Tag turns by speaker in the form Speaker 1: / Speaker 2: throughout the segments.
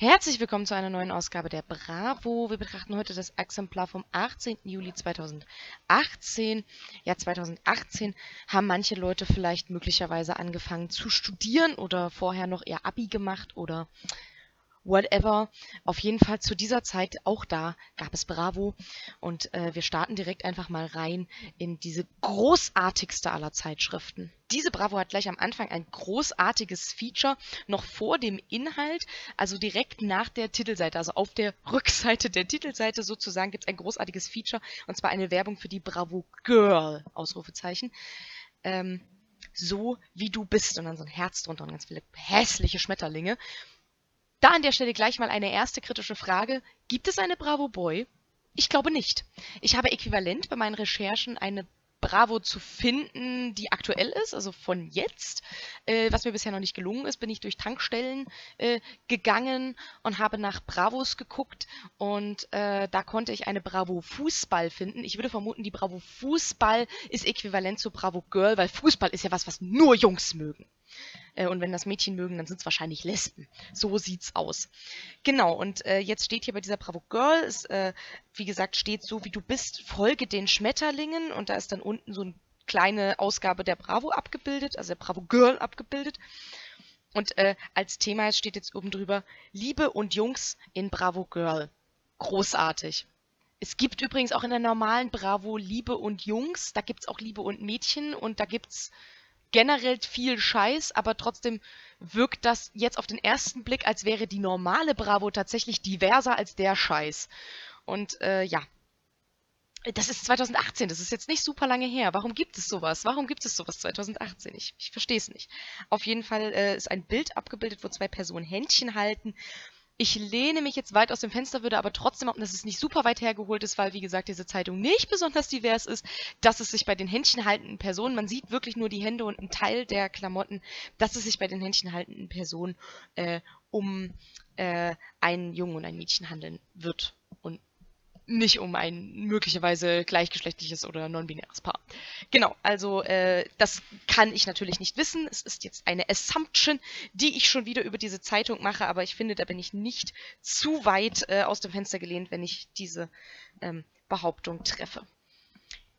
Speaker 1: Herzlich willkommen zu einer neuen Ausgabe der Bravo. Wir betrachten heute das Exemplar vom 18. Juli 2018. Ja, 2018 haben manche Leute vielleicht möglicherweise angefangen zu studieren oder vorher noch ihr Abi gemacht oder whatever. Auf jeden Fall zu dieser Zeit, auch da gab es Bravo. Und äh, wir starten direkt einfach mal rein in diese großartigste aller Zeitschriften. Diese Bravo hat gleich am Anfang ein großartiges Feature, noch vor dem Inhalt, also direkt nach der Titelseite, also auf der Rückseite der Titelseite sozusagen gibt es ein großartiges Feature, und zwar eine Werbung für die Bravo Girl, Ausrufezeichen. Ähm, so wie du bist und dann so ein Herz drunter und ganz viele hässliche Schmetterlinge. Da an der Stelle gleich mal eine erste kritische Frage. Gibt es eine Bravo Boy? Ich glaube nicht. Ich habe äquivalent bei meinen Recherchen eine Bravo zu finden, die aktuell ist, also von jetzt. Äh, was mir bisher noch nicht gelungen ist, bin ich durch Tankstellen äh, gegangen und habe nach Bravos geguckt und äh, da konnte ich eine Bravo Fußball finden. Ich würde vermuten, die Bravo Fußball ist äquivalent zu Bravo Girl, weil Fußball ist ja was, was nur Jungs mögen. Äh, und wenn das Mädchen mögen, dann sind es wahrscheinlich Lesben. So sieht's aus. Genau, und äh, jetzt steht hier bei dieser Bravo Girl, ist, äh, wie gesagt, steht so wie du bist, folge den Schmetterlingen und da ist dann unten so eine kleine Ausgabe der Bravo abgebildet, also der Bravo Girl abgebildet. Und äh, als Thema steht jetzt oben drüber Liebe und Jungs in Bravo Girl. Großartig. Es gibt übrigens auch in der normalen Bravo Liebe und Jungs, da gibt's auch Liebe und Mädchen und da gibt's generell viel Scheiß, aber trotzdem wirkt das jetzt auf den ersten Blick, als wäre die normale Bravo tatsächlich diverser als der Scheiß. Und äh, ja, das ist 2018, das ist jetzt nicht super lange her. Warum gibt es sowas? Warum gibt es sowas 2018? Ich, ich verstehe es nicht. Auf jeden Fall äh, ist ein Bild abgebildet, wo zwei Personen Händchen halten ich lehne mich jetzt weit aus dem Fenster, würde aber trotzdem hoffen, dass es nicht super weit hergeholt ist, weil, wie gesagt, diese Zeitung nicht besonders divers ist, dass es sich bei den händchenhaltenden Personen, man sieht wirklich nur die Hände und einen Teil der Klamotten, dass es sich bei den händchenhaltenden Personen äh, um äh, einen Jungen und ein Mädchen handeln wird nicht um ein möglicherweise gleichgeschlechtliches oder non-binäres Paar. Genau, also äh, das kann ich natürlich nicht wissen. Es ist jetzt eine Assumption, die ich schon wieder über diese Zeitung mache, aber ich finde, da bin ich nicht zu weit äh, aus dem Fenster gelehnt, wenn ich diese ähm, Behauptung treffe.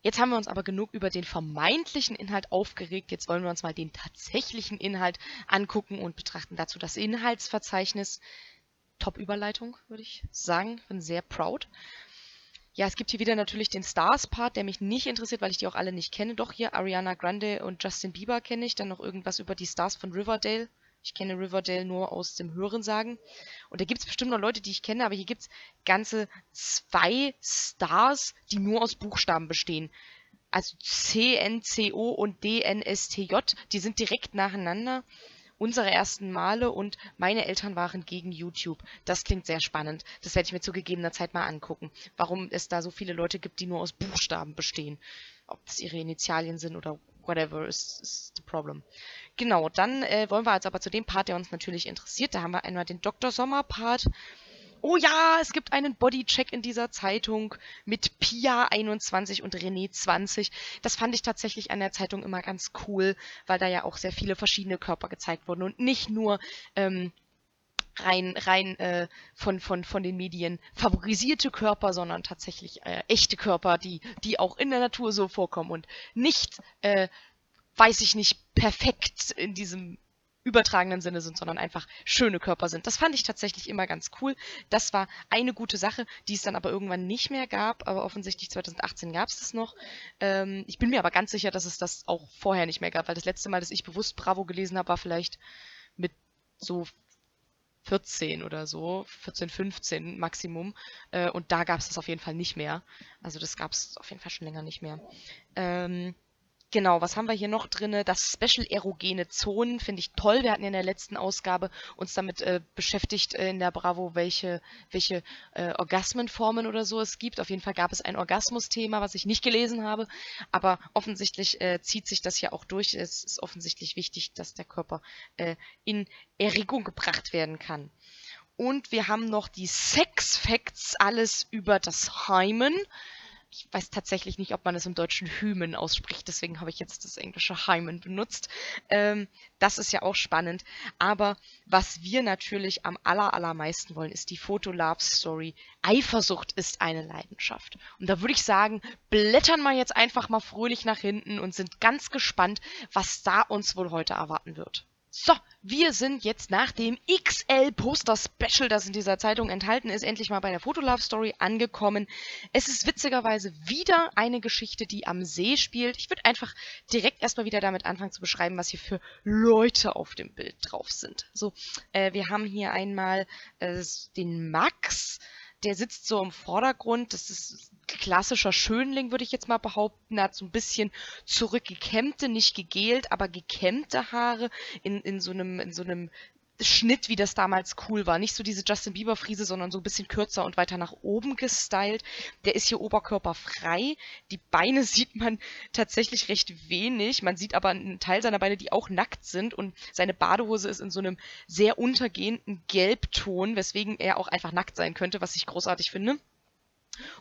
Speaker 1: Jetzt haben wir uns aber genug über den vermeintlichen Inhalt aufgeregt. Jetzt wollen wir uns mal den tatsächlichen Inhalt angucken und betrachten dazu das Inhaltsverzeichnis. Top-Überleitung, würde ich sagen. Bin sehr proud. Ja, es gibt hier wieder natürlich den Stars-Part, der mich nicht interessiert, weil ich die auch alle nicht kenne. Doch hier Ariana Grande und Justin Bieber kenne ich. Dann noch irgendwas über die Stars von Riverdale. Ich kenne Riverdale nur aus dem Hörensagen. Und da gibt es bestimmt noch Leute, die ich kenne, aber hier gibt es ganze zwei Stars, die nur aus Buchstaben bestehen. Also C, N, C, O und D, N, S, T, J. Die sind direkt nacheinander unsere ersten Male und meine Eltern waren gegen YouTube. Das klingt sehr spannend. Das werde ich mir zu gegebener Zeit mal angucken. Warum es da so viele Leute gibt, die nur aus Buchstaben bestehen. Ob das ihre Initialien sind oder whatever is, is the problem. Genau, dann äh, wollen wir jetzt aber zu dem Part, der uns natürlich interessiert. Da haben wir einmal den Dr. Sommer Part oh ja, es gibt einen Bodycheck in dieser Zeitung mit Pia 21 und René 20. Das fand ich tatsächlich an der Zeitung immer ganz cool, weil da ja auch sehr viele verschiedene Körper gezeigt wurden und nicht nur ähm, rein, rein äh, von, von, von den Medien favorisierte Körper, sondern tatsächlich äh, echte Körper, die, die auch in der Natur so vorkommen und nicht, äh, weiß ich nicht, perfekt in diesem übertragenen Sinne sind, sondern einfach schöne Körper sind. Das fand ich tatsächlich immer ganz cool. Das war eine gute Sache, die es dann aber irgendwann nicht mehr gab, aber offensichtlich 2018 gab es das noch. Ähm, ich bin mir aber ganz sicher, dass es das auch vorher nicht mehr gab, weil das letzte Mal, dass ich bewusst Bravo gelesen habe, war vielleicht mit so 14 oder so, 14, 15 Maximum. Äh, und da gab es das auf jeden Fall nicht mehr. Also das gab es auf jeden Fall schon länger nicht mehr. Ähm, Genau, was haben wir hier noch drin? Das Special Erogene Zonen finde ich toll. Wir hatten in der letzten Ausgabe uns damit äh, beschäftigt äh, in der Bravo, welche, welche äh, Orgasmenformen oder so es gibt. Auf jeden Fall gab es ein Orgasmus-Thema, was ich nicht gelesen habe. Aber offensichtlich äh, zieht sich das ja auch durch. Es ist offensichtlich wichtig, dass der Körper äh, in Erregung gebracht werden kann. Und wir haben noch die Sex Facts, alles über das Heimen. Ich weiß tatsächlich nicht, ob man es im Deutschen Hymen ausspricht, deswegen habe ich jetzt das englische Hymen benutzt. Ähm, das ist ja auch spannend. Aber was wir natürlich am aller, allermeisten wollen, ist die Foto-Love-Story. Eifersucht ist eine Leidenschaft. Und da würde ich sagen, blättern wir jetzt einfach mal fröhlich nach hinten und sind ganz gespannt, was da uns wohl heute erwarten wird. So, wir sind jetzt nach dem XL-Poster-Special, das in dieser Zeitung enthalten ist, endlich mal bei der Fotolove-Story angekommen. Es ist witzigerweise wieder eine Geschichte, die am See spielt. Ich würde einfach direkt erstmal wieder damit anfangen zu beschreiben, was hier für Leute auf dem Bild drauf sind. So, äh, wir haben hier einmal äh, den Max, der sitzt so im Vordergrund. Das ist klassischer Schönling, würde ich jetzt mal behaupten. Er hat so ein bisschen zurückgekämmte, nicht gegelt, aber gekämmte Haare in, in so einem, in so einem Schnitt, wie das damals cool war. Nicht so diese Justin Bieber Friese, sondern so ein bisschen kürzer und weiter nach oben gestylt. Der ist hier oberkörperfrei. Die Beine sieht man tatsächlich recht wenig. Man sieht aber einen Teil seiner Beine, die auch nackt sind und seine Badehose ist in so einem sehr untergehenden Gelbton, weswegen er auch einfach nackt sein könnte, was ich großartig finde.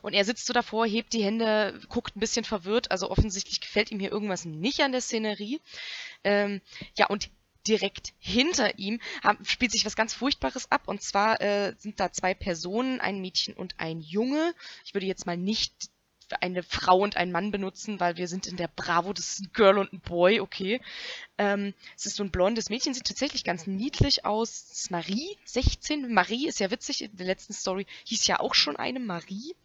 Speaker 1: Und er sitzt so davor, hebt die Hände, guckt ein bisschen verwirrt. Also offensichtlich gefällt ihm hier irgendwas nicht an der Szenerie. Ähm, ja, und direkt hinter ihm haben, spielt sich was ganz Furchtbares ab. Und zwar äh, sind da zwei Personen, ein Mädchen und ein Junge. Ich würde jetzt mal nicht eine Frau und einen Mann benutzen, weil wir sind in der Bravo, das ist ein Girl und ein Boy, okay. Ähm, es ist so ein blondes Mädchen, sieht tatsächlich ganz niedlich aus. Das ist Marie, 16. Marie ist ja witzig, in der letzten Story hieß ja auch schon eine Marie.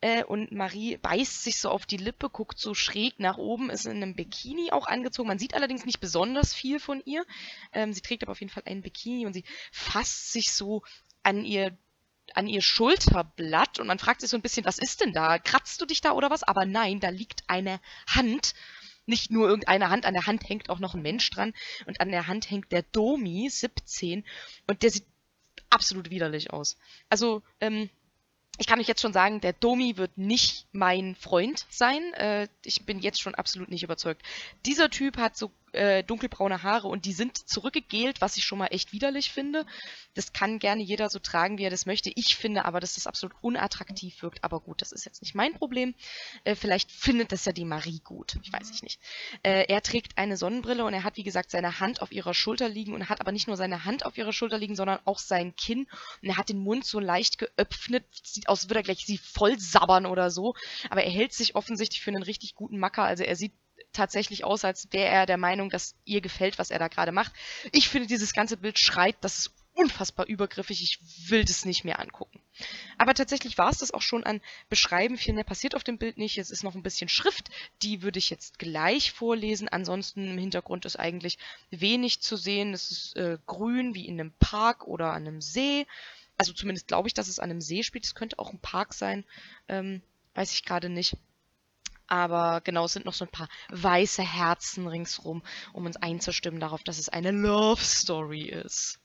Speaker 1: Äh, und Marie beißt sich so auf die Lippe, guckt so schräg nach oben, ist in einem Bikini auch angezogen. Man sieht allerdings nicht besonders viel von ihr. Ähm, sie trägt aber auf jeden Fall einen Bikini und sie fasst sich so an ihr an ihr Schulterblatt und man fragt sich so ein bisschen, was ist denn da? Kratzt du dich da oder was? Aber nein, da liegt eine Hand. Nicht nur irgendeine Hand, an der Hand hängt auch noch ein Mensch dran und an der Hand hängt der Domi, 17 und der sieht absolut widerlich aus. Also, ähm, ich kann euch jetzt schon sagen, der Domi wird nicht mein Freund sein. Äh, ich bin jetzt schon absolut nicht überzeugt. Dieser Typ hat so äh, dunkelbraune Haare und die sind zurückgegelt, was ich schon mal echt widerlich finde. Das kann gerne jeder so tragen, wie er das möchte. Ich finde aber, dass das absolut unattraktiv wirkt. Aber gut, das ist jetzt nicht mein Problem. Äh, vielleicht findet das ja die Marie gut. Ich weiß ich nicht. Äh, er trägt eine Sonnenbrille und er hat, wie gesagt, seine Hand auf ihrer Schulter liegen und hat aber nicht nur seine Hand auf ihrer Schulter liegen, sondern auch sein Kinn. Und er hat den Mund so leicht geöffnet. Sieht aus, als würde er gleich sie voll sabbern oder so. Aber er hält sich offensichtlich für einen richtig guten Macker. Also er sieht tatsächlich aus, als wäre er der Meinung, dass ihr gefällt, was er da gerade macht. Ich finde, dieses ganze Bild schreit, das ist unfassbar übergriffig. Ich will das nicht mehr angucken. Aber tatsächlich war es das auch schon an Beschreiben. Viel mehr passiert auf dem Bild nicht. Es ist noch ein bisschen Schrift. Die würde ich jetzt gleich vorlesen. Ansonsten im Hintergrund ist eigentlich wenig zu sehen. Es ist äh, grün wie in einem Park oder an einem See. Also zumindest glaube ich, dass es an einem See spielt. Es könnte auch ein Park sein. Ähm, weiß ich gerade nicht. Aber genau, es sind noch so ein paar weiße Herzen ringsrum, um uns einzustimmen darauf, dass es eine Love Story ist.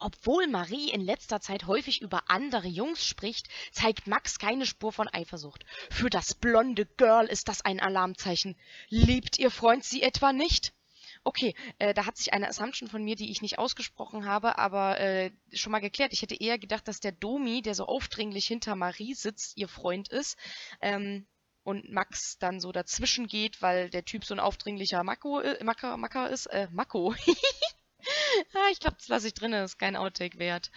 Speaker 1: Obwohl Marie in letzter Zeit häufig über andere Jungs spricht, zeigt Max keine Spur von Eifersucht. Für das blonde Girl ist das ein Alarmzeichen. Liebt ihr Freund sie etwa nicht? Okay, äh, da hat sich eine Assumption von mir, die ich nicht ausgesprochen habe, aber äh, schon mal geklärt. Ich hätte eher gedacht, dass der Domi, der so aufdringlich hinter Marie sitzt, ihr Freund ist. Ähm, und Max dann so dazwischen geht, weil der Typ so ein aufdringlicher Mako, äh, Macker, Macker ist. Äh, Mako. ah, ich glaube, das lasse ich drin, das ist kein Outtake wert.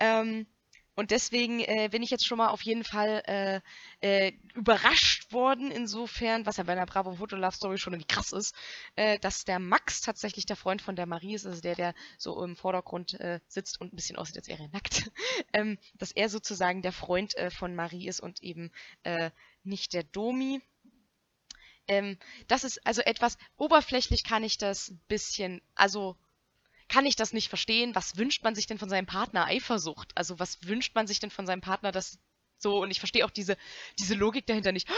Speaker 1: Ähm, und deswegen äh, bin ich jetzt schon mal auf jeden Fall äh, äh, überrascht worden, insofern, was ja bei einer Bravo Photo Love Story schon irgendwie krass ist, äh, dass der Max tatsächlich der Freund von der Marie ist, also der, der so im Vordergrund äh, sitzt und ein bisschen aussieht, als wäre er nackt, ähm, dass er sozusagen der Freund äh, von Marie ist und eben nicht der Domi. Ähm, das ist also etwas, oberflächlich kann ich das ein bisschen, also kann ich das nicht verstehen. Was wünscht man sich denn von seinem Partner? Eifersucht. Also was wünscht man sich denn von seinem Partner, dass so, und ich verstehe auch diese, diese Logik dahinter nicht.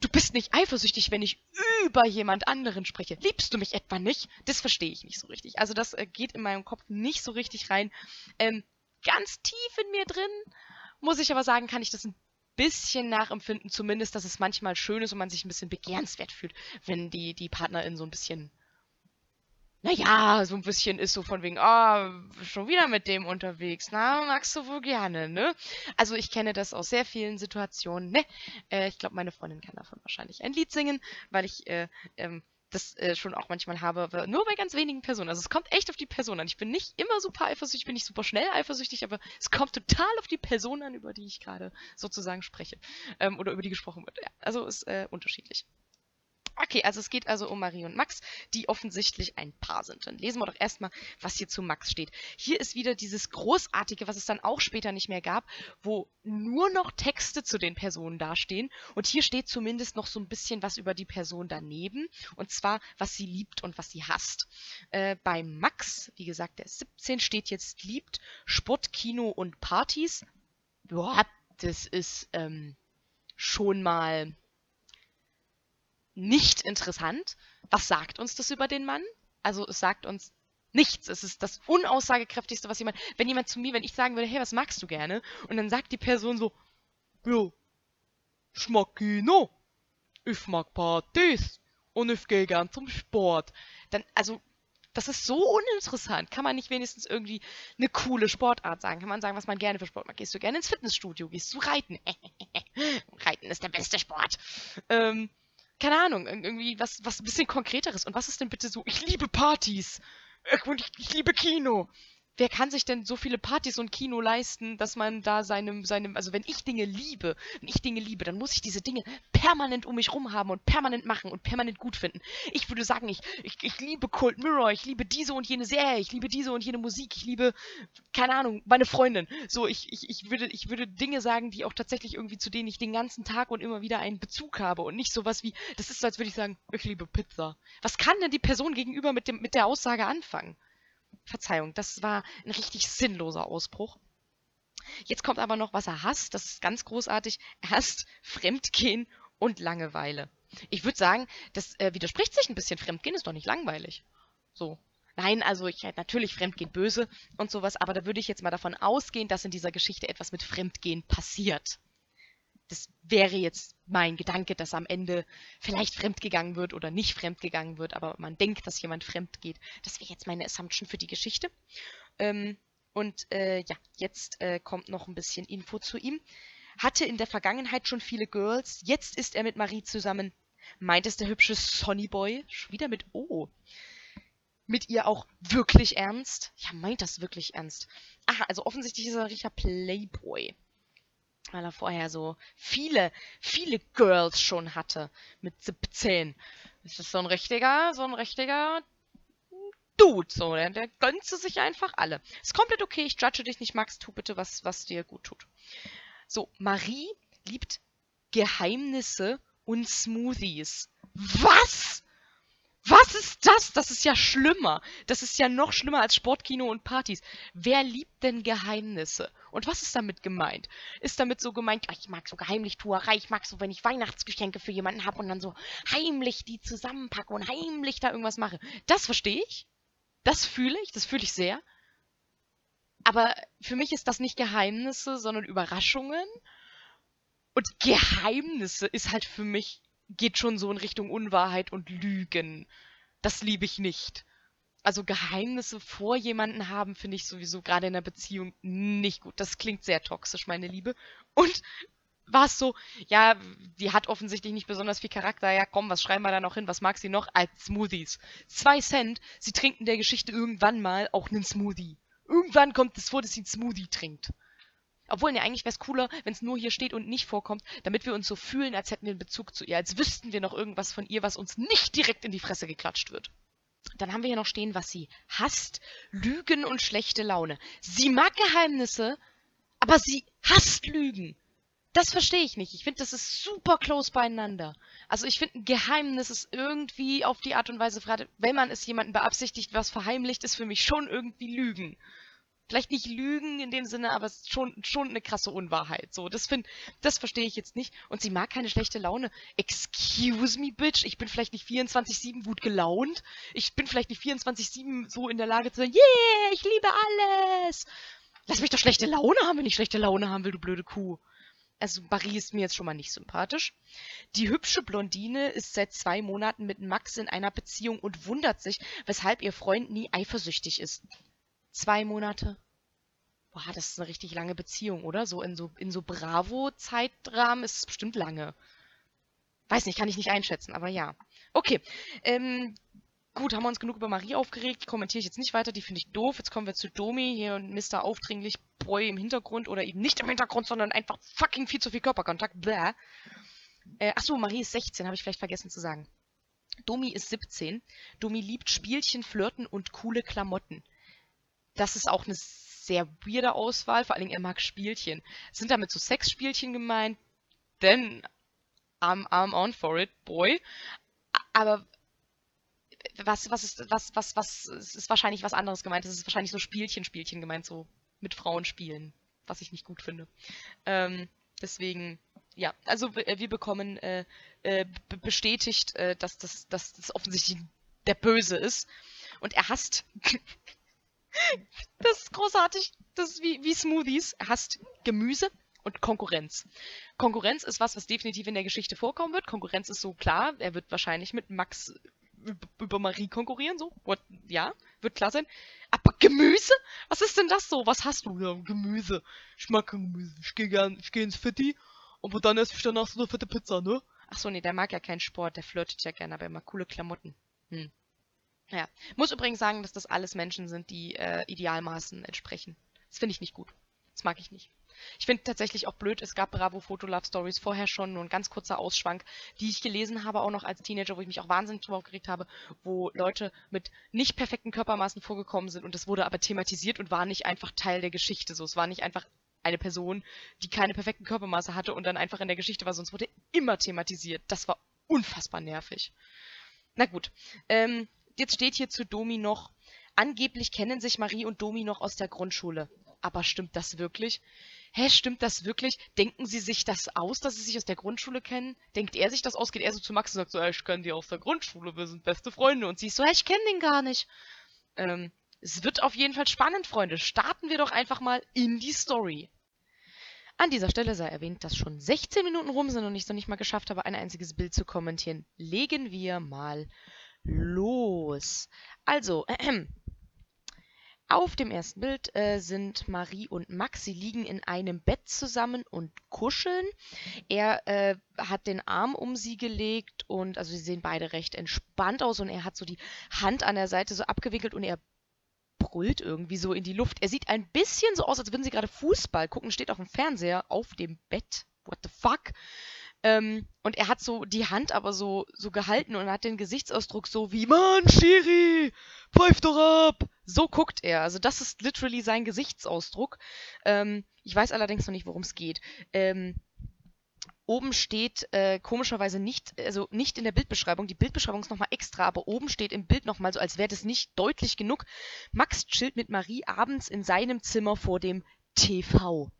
Speaker 1: Du bist nicht eifersüchtig, wenn ich über jemand anderen spreche. Liebst du mich etwa nicht? Das verstehe ich nicht so richtig. Also das äh, geht in meinem Kopf nicht so richtig rein. Ähm, ganz tief in mir drin, muss ich aber sagen, kann ich das ein bisschen nachempfinden, zumindest, dass es manchmal schön ist und man sich ein bisschen begehrenswert fühlt, wenn die, die Partnerin so ein bisschen naja, so ein bisschen ist so von wegen, ah, schon wieder mit dem unterwegs. Na, magst du wohl gerne, ne? Also ich kenne das aus sehr vielen Situationen, ne? Äh, ich glaube, meine Freundin kann davon wahrscheinlich ein Lied singen, weil ich äh, ähm, das äh, schon auch manchmal habe, nur bei ganz wenigen Personen. Also es kommt echt auf die Person an. Ich bin nicht immer super eifersüchtig, bin nicht super schnell eifersüchtig, aber es kommt total auf die Person an, über die ich gerade sozusagen spreche. Ähm, oder über die gesprochen wird. Ja, also ist äh, unterschiedlich. Okay, also es geht also um Marie und Max, die offensichtlich ein Paar sind. Dann lesen wir doch erstmal, was hier zu Max steht. Hier ist wieder dieses Großartige, was es dann auch später nicht mehr gab, wo nur noch Texte zu den Personen dastehen. Und hier steht zumindest noch so ein bisschen was über die Person daneben. Und zwar, was sie liebt und was sie hasst. Äh, bei Max, wie gesagt, der ist 17, steht jetzt liebt Sport, Kino und Partys. Boah, das ist ähm, schon mal nicht interessant. Was sagt uns das über den Mann? Also es sagt uns nichts. Es ist das unaussagekräftigste, was jemand. Wenn jemand zu mir, wenn ich sagen würde, hey, was magst du gerne? Und dann sagt die Person so, ja, ich mag Kino, ich mag Partys und ich gehe gern zum Sport. Dann, also, das ist so uninteressant. Kann man nicht wenigstens irgendwie eine coole Sportart sagen? Kann man sagen, was man gerne für Sport mag? Gehst du gerne ins Fitnessstudio? Gehst du reiten? reiten ist der beste Sport. Ähm, keine Ahnung, irgendwie was, was ein bisschen konkreteres. Und was ist denn bitte so, ich liebe Partys und ich, ich liebe Kino wer kann sich denn so viele Partys und Kino leisten, dass man da seinem, seinem, also wenn ich Dinge liebe, wenn ich Dinge liebe, dann muss ich diese Dinge permanent um mich rum haben und permanent machen und permanent gut finden. Ich würde sagen, ich, ich, ich liebe Cold Mirror, ich liebe diese und jene Serie, ich liebe diese und jene Musik, ich liebe, keine Ahnung, meine Freundin. So, ich, ich, ich würde, ich würde Dinge sagen, die auch tatsächlich irgendwie, zu denen ich den ganzen Tag und immer wieder einen Bezug habe und nicht sowas wie, das ist so, als würde ich sagen, ich liebe Pizza. Was kann denn die Person gegenüber mit dem, mit der Aussage anfangen? Verzeihung, das war ein richtig sinnloser Ausbruch. Jetzt kommt aber noch, was er hasst. Das ist ganz großartig. Er hasst Fremdgehen und Langeweile. Ich würde sagen, das äh, widerspricht sich ein bisschen. Fremdgehen ist doch nicht langweilig. So. Nein, also ich halt natürlich Fremdgehen böse und sowas, aber da würde ich jetzt mal davon ausgehen, dass in dieser Geschichte etwas mit Fremdgehen passiert das wäre jetzt mein Gedanke, dass am Ende vielleicht fremdgegangen wird oder nicht fremdgegangen wird, aber man denkt, dass jemand fremd geht. Das wäre jetzt meine Assumption für die Geschichte. Ähm, und äh, ja, jetzt äh, kommt noch ein bisschen Info zu ihm. Hatte in der Vergangenheit schon viele Girls, jetzt ist er mit Marie zusammen. Meint es der hübsche Sonnyboy? Schon wieder mit O. Mit ihr auch wirklich ernst? Ja, meint das wirklich ernst. Aha, also offensichtlich ist er ein richtiger Playboy weil er vorher so viele, viele Girls schon hatte mit 17. Das ist so ein richtiger, so ein richtiger Dude, so, der, der gönnt sich einfach alle. Ist komplett okay, ich judge dich nicht, Max, tu bitte was, was dir gut tut. So, Marie liebt Geheimnisse und Smoothies. Was? Was ist das? Das ist ja schlimmer. Das ist ja noch schlimmer als Sportkino und Partys. Wer liebt denn Geheimnisse? Und was ist damit gemeint? Ist damit so gemeint, ich mag so Geheimlichtuerei, ich mag so, wenn ich Weihnachtsgeschenke für jemanden habe und dann so heimlich die zusammenpacke und heimlich da irgendwas mache. Das verstehe ich. Das fühle ich, das fühle ich sehr. Aber für mich ist das nicht Geheimnisse, sondern Überraschungen. Und Geheimnisse ist halt für mich geht schon so in Richtung Unwahrheit und Lügen. Das liebe ich nicht. Also Geheimnisse vor jemanden haben, finde ich sowieso gerade in einer Beziehung nicht gut. Das klingt sehr toxisch, meine Liebe. Und war es so, ja, die hat offensichtlich nicht besonders viel Charakter. Ja, komm, was schreiben wir da noch hin? Was mag sie noch? Als Smoothies. Zwei Cent, sie trinkt in der Geschichte irgendwann mal auch einen Smoothie. Irgendwann kommt es vor, dass sie einen Smoothie trinkt. Obwohl, ne, eigentlich wäre es cooler, wenn es nur hier steht und nicht vorkommt, damit wir uns so fühlen, als hätten wir einen Bezug zu ihr, als wüssten wir noch irgendwas von ihr, was uns nicht direkt in die Fresse geklatscht wird. Dann haben wir hier noch stehen, was sie hasst. Lügen und schlechte Laune. Sie mag Geheimnisse, aber sie hasst Lügen. Das verstehe ich nicht. Ich finde, das ist super close beieinander. Also ich finde, ein Geheimnis ist irgendwie auf die Art und Weise, wenn man es jemandem beabsichtigt, was verheimlicht, ist für mich schon irgendwie Lügen vielleicht nicht Lügen in dem Sinne, aber schon, schon eine krasse Unwahrheit. So, das find, das verstehe ich jetzt nicht. Und sie mag keine schlechte Laune. Excuse me, bitch. Ich bin vielleicht nicht 24-7 gut gelaunt. Ich bin vielleicht nicht 24-7 so in der Lage zu sagen, yeah, ich liebe alles. Lass mich doch schlechte Laune haben, wenn ich schlechte Laune haben will, du blöde Kuh. Also Marie ist mir jetzt schon mal nicht sympathisch. Die hübsche Blondine ist seit zwei Monaten mit Max in einer Beziehung und wundert sich, weshalb ihr Freund nie eifersüchtig ist. Zwei Monate? Boah, das ist eine richtig lange Beziehung, oder? So in so, in so Bravo-Zeitrahmen ist es bestimmt lange. Weiß nicht, kann ich nicht einschätzen, aber ja. Okay. Ähm, gut, haben wir uns genug über Marie aufgeregt. Kommentiere ich jetzt nicht weiter, die finde ich doof. Jetzt kommen wir zu Domi hier und Mr. Aufdringlich Boy im Hintergrund oder eben nicht im Hintergrund, sondern einfach fucking viel zu viel Körperkontakt. Bäh. Äh, achso, Marie ist 16, habe ich vielleicht vergessen zu sagen. Domi ist 17. Domi liebt Spielchen, Flirten und coole Klamotten. Das ist auch eine sehr weirde Auswahl, vor allen Dingen er mag Spielchen. Sind damit so Sexspielchen gemeint? Denn I'm, I'm on for it, boy. Aber was, was ist, was, was, was, ist wahrscheinlich was anderes gemeint. Es ist wahrscheinlich so Spielchen, Spielchen gemeint, so mit Frauen spielen, was ich nicht gut finde. Ähm, deswegen, ja, also wir bekommen äh, äh, bestätigt, äh, dass, das, dass das offensichtlich der Böse ist. Und er hasst. Das ist großartig. Das ist wie, wie Smoothies. Hasst Gemüse und Konkurrenz. Konkurrenz ist was, was definitiv in der Geschichte vorkommen wird. Konkurrenz ist so klar. Er wird wahrscheinlich mit Max über Marie konkurrieren, so. What? Ja, wird klar sein. Aber Gemüse? Was ist denn das so? Was hast du? Ja, Gemüse. Ich mag kein Gemüse. Ich gehe gern, ich gehe ins Fitti, aber dann esse ich danach so eine fette Pizza, ne? Ach so, nee, der mag ja keinen Sport, der flirtet ja gerne, aber er mag coole Klamotten. Hm. Ja. Muss übrigens sagen, dass das alles Menschen sind, die äh, Idealmaßen entsprechen. Das finde ich nicht gut. Das mag ich nicht. Ich finde tatsächlich auch blöd, es gab Bravo Photo Love Stories vorher schon, nur ein ganz kurzer Ausschwank, die ich gelesen habe, auch noch als Teenager, wo ich mich auch wahnsinnig drüber aufgeregt habe, wo Leute mit nicht perfekten Körpermaßen vorgekommen sind und es wurde aber thematisiert und war nicht einfach Teil der Geschichte. So, es war nicht einfach eine Person, die keine perfekten Körpermaße hatte und dann einfach in der Geschichte war, sonst wurde immer thematisiert. Das war unfassbar nervig. Na gut, ähm, jetzt steht hier zu Domi noch, angeblich kennen sich Marie und Domi noch aus der Grundschule. Aber stimmt das wirklich? hä, stimmt das wirklich? Denken sie sich das aus, dass sie sich aus der Grundschule kennen? Denkt er sich das aus? Geht er so zu Max und sagt so, ich kenne die aus der Grundschule, wir sind beste Freunde. Und sie ist so, ich kenne den gar nicht. Ähm, es wird auf jeden Fall spannend, Freunde. Starten wir doch einfach mal in die Story. An dieser Stelle sei erwähnt, dass schon 16 Minuten rum sind und ich es noch nicht mal geschafft habe, ein einziges Bild zu kommentieren. Legen wir mal los. Also, äh, Auf dem ersten Bild äh, sind Marie und Max. Sie liegen in einem Bett zusammen und kuscheln. Er äh, hat den Arm um sie gelegt und also sie sehen beide recht entspannt aus und er hat so die Hand an der Seite so abgewickelt und er brüllt irgendwie so in die Luft. Er sieht ein bisschen so aus, als würden sie gerade Fußball gucken, steht auf dem Fernseher auf dem Bett. What the fuck? Ähm, und er hat so die Hand aber so, so gehalten und hat den Gesichtsausdruck so wie, Mann, Shiri, pfeif doch ab! So guckt er. Also das ist literally sein Gesichtsausdruck. Ähm, ich weiß allerdings noch nicht, worum es geht. Ähm, oben steht äh, komischerweise nicht, also nicht in der Bildbeschreibung, die Bildbeschreibung ist nochmal extra, aber oben steht im Bild nochmal so, als wäre das nicht deutlich genug. Max chillt mit Marie abends in seinem Zimmer vor dem TV.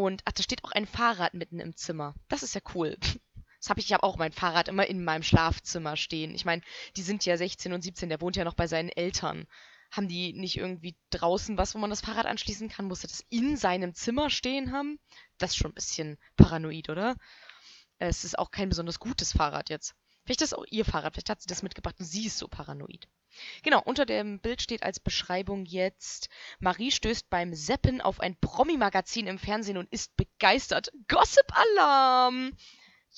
Speaker 1: Und ach, da steht auch ein Fahrrad mitten im Zimmer. Das ist ja cool. Das habe ich, ich habe auch mein Fahrrad immer in meinem Schlafzimmer stehen. Ich meine, die sind ja 16 und 17, der wohnt ja noch bei seinen Eltern. Haben die nicht irgendwie draußen was, wo man das Fahrrad anschließen kann? Muss er das in seinem Zimmer stehen haben? Das ist schon ein bisschen paranoid, oder? Es ist auch kein besonders gutes Fahrrad jetzt. Vielleicht ist das auch ihr Fahrrad, vielleicht hat sie das mitgebracht und sie ist so paranoid. Genau, unter dem Bild steht als Beschreibung jetzt, Marie stößt beim Seppen auf ein Promi-Magazin im Fernsehen und ist begeistert. Gossip-Alarm!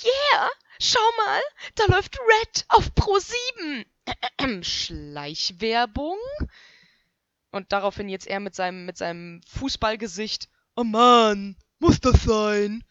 Speaker 1: Yeah, schau mal, da läuft Red auf Pro 7. Schleichwerbung? Und daraufhin jetzt er mit seinem, mit seinem Fußballgesicht. Oh Mann, muss das sein?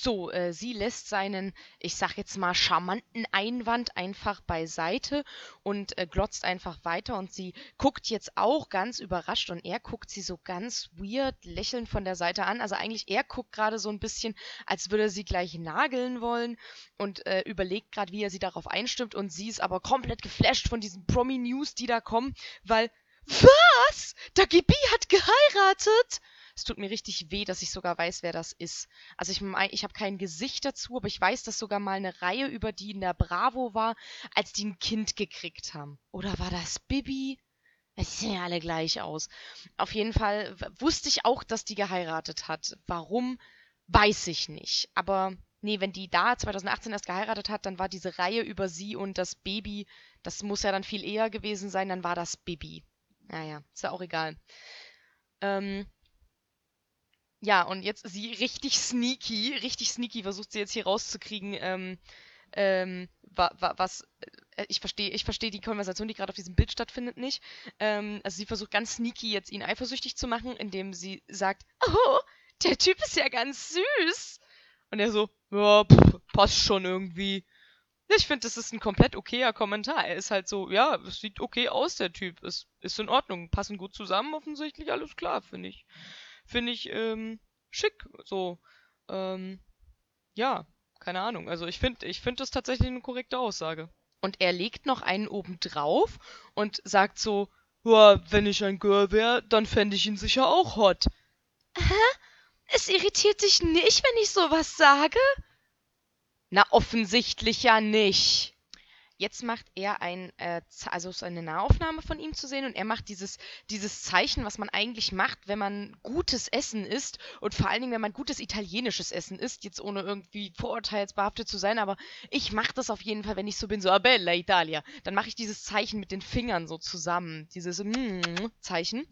Speaker 1: So, äh, sie lässt seinen, ich sag jetzt mal, charmanten Einwand einfach beiseite und äh, glotzt einfach weiter und sie guckt jetzt auch ganz überrascht und er guckt sie so ganz weird lächelnd von der Seite an. Also eigentlich er guckt gerade so ein bisschen, als würde er sie gleich nageln wollen und äh, überlegt gerade, wie er sie darauf einstimmt und sie ist aber komplett geflasht von diesen Promi-News, die da kommen, weil was? Der Gibi hat geheiratet? Es tut mir richtig weh, dass ich sogar weiß, wer das ist. Also ich, ich habe kein Gesicht dazu, aber ich weiß, dass sogar mal eine Reihe über die in der Bravo war, als die ein Kind gekriegt haben. Oder war das Bibi? Es sehen ja alle gleich aus. Auf jeden Fall wusste ich auch, dass die geheiratet hat. Warum? weiß ich nicht. Aber nee, wenn die da 2018 erst geheiratet hat, dann war diese Reihe über sie und das Baby, das muss ja dann viel eher gewesen sein, dann war das Baby. Naja, ist ja auch egal. Ähm, ja, und jetzt sie richtig sneaky, richtig sneaky versucht sie jetzt hier rauszukriegen, ähm, ähm, wa, wa, was, äh, ich verstehe ich verstehe die Konversation, die gerade auf diesem Bild stattfindet, nicht. Ähm, also sie versucht ganz sneaky jetzt ihn eifersüchtig zu machen, indem sie sagt, oh, der Typ ist ja ganz süß. Und er so, ja, pff, passt schon irgendwie. Ich finde, das ist ein komplett okayer Kommentar. Er ist halt so, ja, es sieht okay aus, der Typ. Es ist in Ordnung, passen gut zusammen, offensichtlich, alles klar, finde ich. Finde ich, ähm, schick, so. Ähm, ja, keine Ahnung. Also ich finde, ich finde das tatsächlich eine korrekte Aussage. Und er legt noch einen oben drauf und sagt so, ja, wenn ich ein Girl wäre, dann fände ich ihn sicher auch hot.
Speaker 2: Hä? Es irritiert dich nicht, wenn ich sowas sage?
Speaker 1: Na, offensichtlich ja nicht. Jetzt macht er ein, äh, also ist eine Nahaufnahme von ihm zu sehen und er macht dieses, dieses Zeichen, was man eigentlich macht, wenn man gutes Essen isst und vor allen Dingen, wenn man gutes italienisches Essen isst, jetzt ohne irgendwie vorurteilsbehaftet zu sein, aber ich mache das auf jeden Fall, wenn ich so bin, so ah, Bella Italia, dann mache ich dieses Zeichen mit den Fingern so zusammen, dieses mm Zeichen.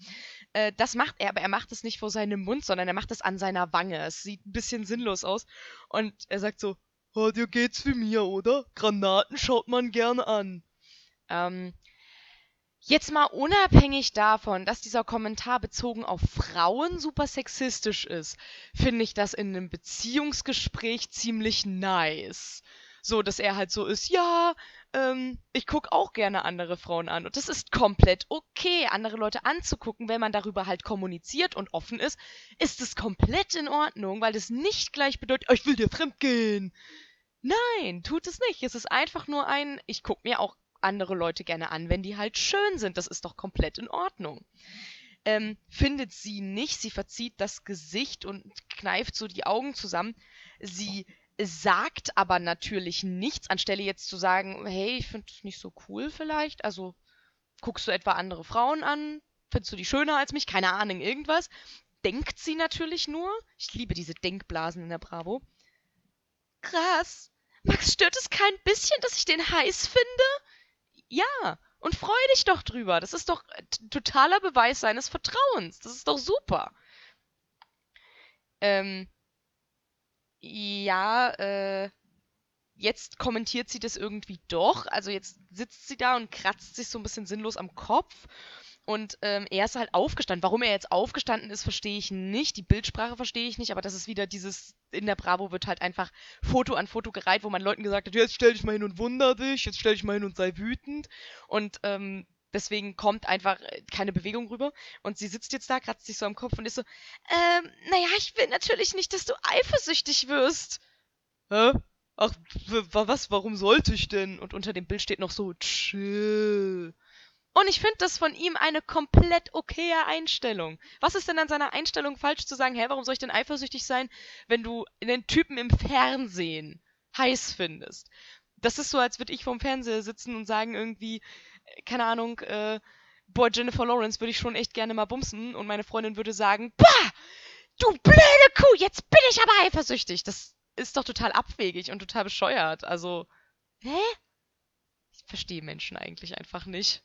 Speaker 1: Äh, das macht er, aber er macht es nicht vor seinem Mund, sondern er macht es an seiner Wange. Es sieht ein bisschen sinnlos aus und er sagt so, Oh, dir geht's wie mir, oder? Granaten schaut man gern an. Ähm, jetzt mal unabhängig davon, dass dieser Kommentar bezogen auf Frauen super sexistisch ist, finde ich das in einem Beziehungsgespräch ziemlich nice. So, dass er halt so ist, ja, ähm, ich gucke auch gerne andere Frauen an. Und das ist komplett okay, andere Leute anzugucken, wenn man darüber halt kommuniziert und offen ist, ist es komplett in Ordnung, weil das nicht gleich bedeutet, oh, ich will dir fremdgehen. Nein, tut es nicht. Es ist einfach nur ein, ich gucke mir auch andere Leute gerne an, wenn die halt schön sind. Das ist doch komplett in Ordnung. Ähm, findet sie nicht. Sie verzieht das Gesicht und kneift so die Augen zusammen. Sie sagt aber natürlich nichts, anstelle jetzt zu sagen, hey, ich finde das nicht so cool vielleicht. Also guckst du etwa andere Frauen an? Findest du die schöner als mich? Keine Ahnung, irgendwas. Denkt sie natürlich nur. Ich liebe diese Denkblasen in der Bravo.
Speaker 2: Krass. Max stört es kein bisschen, dass ich den heiß finde?
Speaker 1: Ja, und freu dich doch drüber. Das ist doch totaler Beweis seines Vertrauens. Das ist doch super. Ähm, ja, äh, jetzt kommentiert sie das irgendwie doch. Also jetzt sitzt sie da und kratzt sich so ein bisschen sinnlos am Kopf. Und ähm, er ist halt aufgestanden. Warum er jetzt aufgestanden ist, verstehe ich nicht. Die Bildsprache verstehe ich nicht, aber das ist wieder dieses, in der Bravo wird halt einfach Foto an Foto gereiht, wo man Leuten gesagt hat, jetzt stell dich mal hin und wunder dich, jetzt stell dich mal hin und sei wütend. Und ähm, deswegen kommt einfach äh, keine Bewegung rüber. Und sie sitzt jetzt da, kratzt sich so am Kopf und ist so,
Speaker 2: ähm, naja, ich will natürlich nicht, dass du eifersüchtig wirst.
Speaker 1: Hä? Ach, was, warum sollte ich denn? Und unter dem Bild steht noch so, chill. Und ich finde das von ihm eine komplett okaye Einstellung. Was ist denn an seiner Einstellung falsch zu sagen, hä, warum soll ich denn eifersüchtig sein, wenn du den Typen im Fernsehen heiß findest? Das ist so, als würde ich vorm Fernseher sitzen und sagen irgendwie, keine Ahnung, äh, boah, Jennifer Lawrence würde ich schon echt gerne mal bumsen und meine Freundin würde sagen, boah, du blöde Kuh, jetzt bin ich aber eifersüchtig. Das ist doch total abwegig und total bescheuert. Also, hä? Ich verstehe Menschen eigentlich einfach nicht.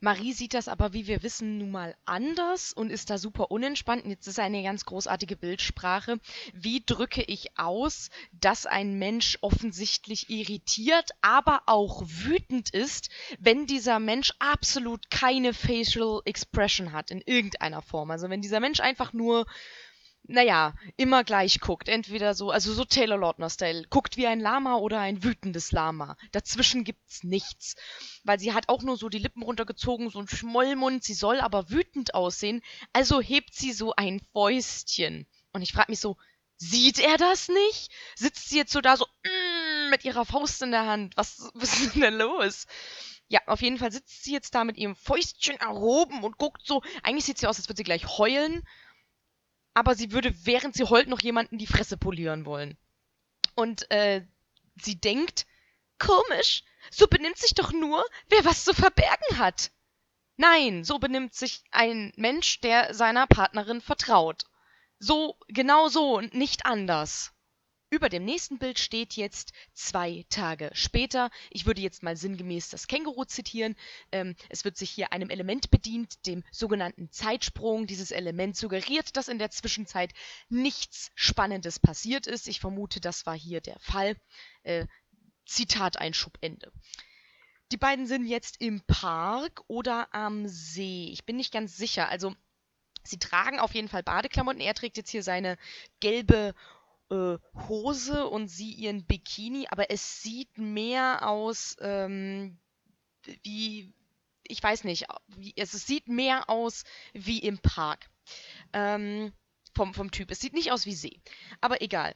Speaker 1: Marie sieht das aber, wie wir wissen, nun mal anders und ist da super unentspannt. Und jetzt ist eine ganz großartige Bildsprache. Wie drücke ich aus, dass ein Mensch offensichtlich irritiert, aber auch wütend ist, wenn dieser Mensch absolut keine Facial Expression hat in irgendeiner Form. Also wenn dieser Mensch einfach nur naja, immer gleich guckt. Entweder so, also so Taylor Lautner-Style. Guckt wie ein Lama oder ein wütendes Lama. Dazwischen gibt's nichts. Weil sie hat auch nur so die Lippen runtergezogen, so ein Schmollmund. Sie soll aber wütend aussehen. Also hebt sie so ein Fäustchen. Und ich frag mich so, sieht er das nicht? Sitzt sie jetzt so da so, mm, mit ihrer Faust in der Hand? Was, was ist denn los? Ja, auf jeden Fall sitzt sie jetzt da mit ihrem Fäustchen erhoben und guckt so. Eigentlich sieht sie aus, als würde sie gleich heulen aber sie würde, während sie heult, noch jemanden die Fresse polieren wollen. Und äh, sie denkt, komisch, so benimmt sich doch nur, wer was zu verbergen hat. Nein, so benimmt sich ein Mensch, der seiner Partnerin vertraut. So, genau so und nicht anders. Über dem nächsten Bild steht jetzt zwei Tage später. Ich würde jetzt mal sinngemäß das Känguru zitieren. Ähm, es wird sich hier einem Element bedient, dem sogenannten Zeitsprung. Dieses Element suggeriert, dass in der Zwischenzeit nichts Spannendes passiert ist. Ich vermute, das war hier der Fall. Äh, Zitat Ende. Die beiden sind jetzt im Park oder am See. Ich bin nicht ganz sicher. Also sie tragen auf jeden Fall Badeklamotten. Er trägt jetzt hier seine gelbe äh, Hose und sie ihren Bikini, aber es sieht mehr aus ähm, wie, ich weiß nicht, wie, es sieht mehr aus wie im Park. Ähm, vom, vom Typ. Es sieht nicht aus wie See. Aber egal.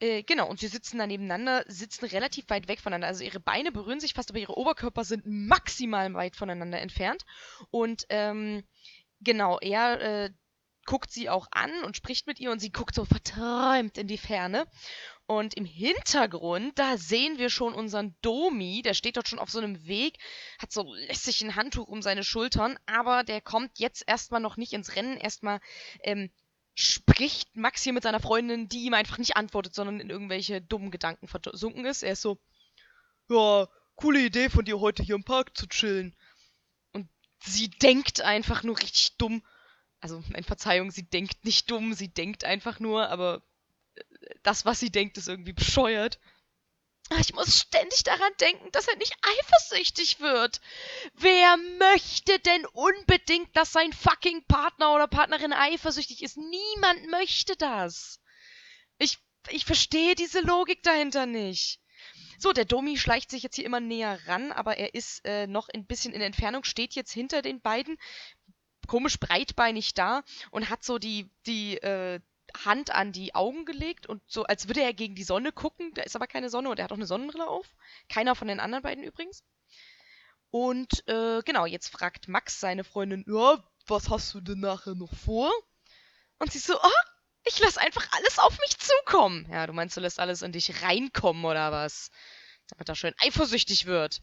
Speaker 1: Äh, genau, und sie sitzen da nebeneinander, sitzen relativ weit weg voneinander. Also ihre Beine berühren sich fast, aber ihre Oberkörper sind maximal weit voneinander entfernt. Und ähm, genau, er äh, guckt sie auch an und spricht mit ihr und sie guckt so verträumt in die Ferne. Und im Hintergrund, da sehen wir schon unseren Domi, der steht dort schon auf so einem Weg, hat so lässig ein Handtuch um seine Schultern, aber der kommt jetzt erstmal noch nicht ins Rennen. Erstmal ähm, spricht Max hier mit seiner Freundin, die ihm einfach nicht antwortet, sondern in irgendwelche dummen Gedanken versunken ist. Er ist so, ja, coole Idee von dir heute hier im Park zu chillen. Und sie denkt einfach nur richtig dumm also, in Verzeihung, sie denkt nicht dumm, sie denkt einfach nur, aber äh, das, was sie denkt, ist irgendwie bescheuert. Ah, ich muss ständig daran denken, dass er nicht eifersüchtig wird. Wer möchte denn unbedingt, dass sein fucking Partner oder Partnerin eifersüchtig ist? Niemand möchte das. Ich, ich verstehe diese Logik dahinter nicht. So, der Domi schleicht sich jetzt hier immer näher ran, aber er ist äh, noch ein bisschen in Entfernung, steht jetzt hinter den beiden, komisch breitbeinig da und hat so die, die äh, Hand an die Augen gelegt und so, als würde er gegen die Sonne gucken. Da ist aber keine Sonne und er hat auch eine Sonnenbrille auf. Keiner von den anderen beiden übrigens. Und äh, genau, jetzt fragt Max seine Freundin, ja, was hast du denn nachher noch vor? Und sie so, oh, ich lass einfach alles auf mich zukommen. Ja, du meinst, du lässt alles in dich reinkommen oder was? Damit er schön eifersüchtig wird.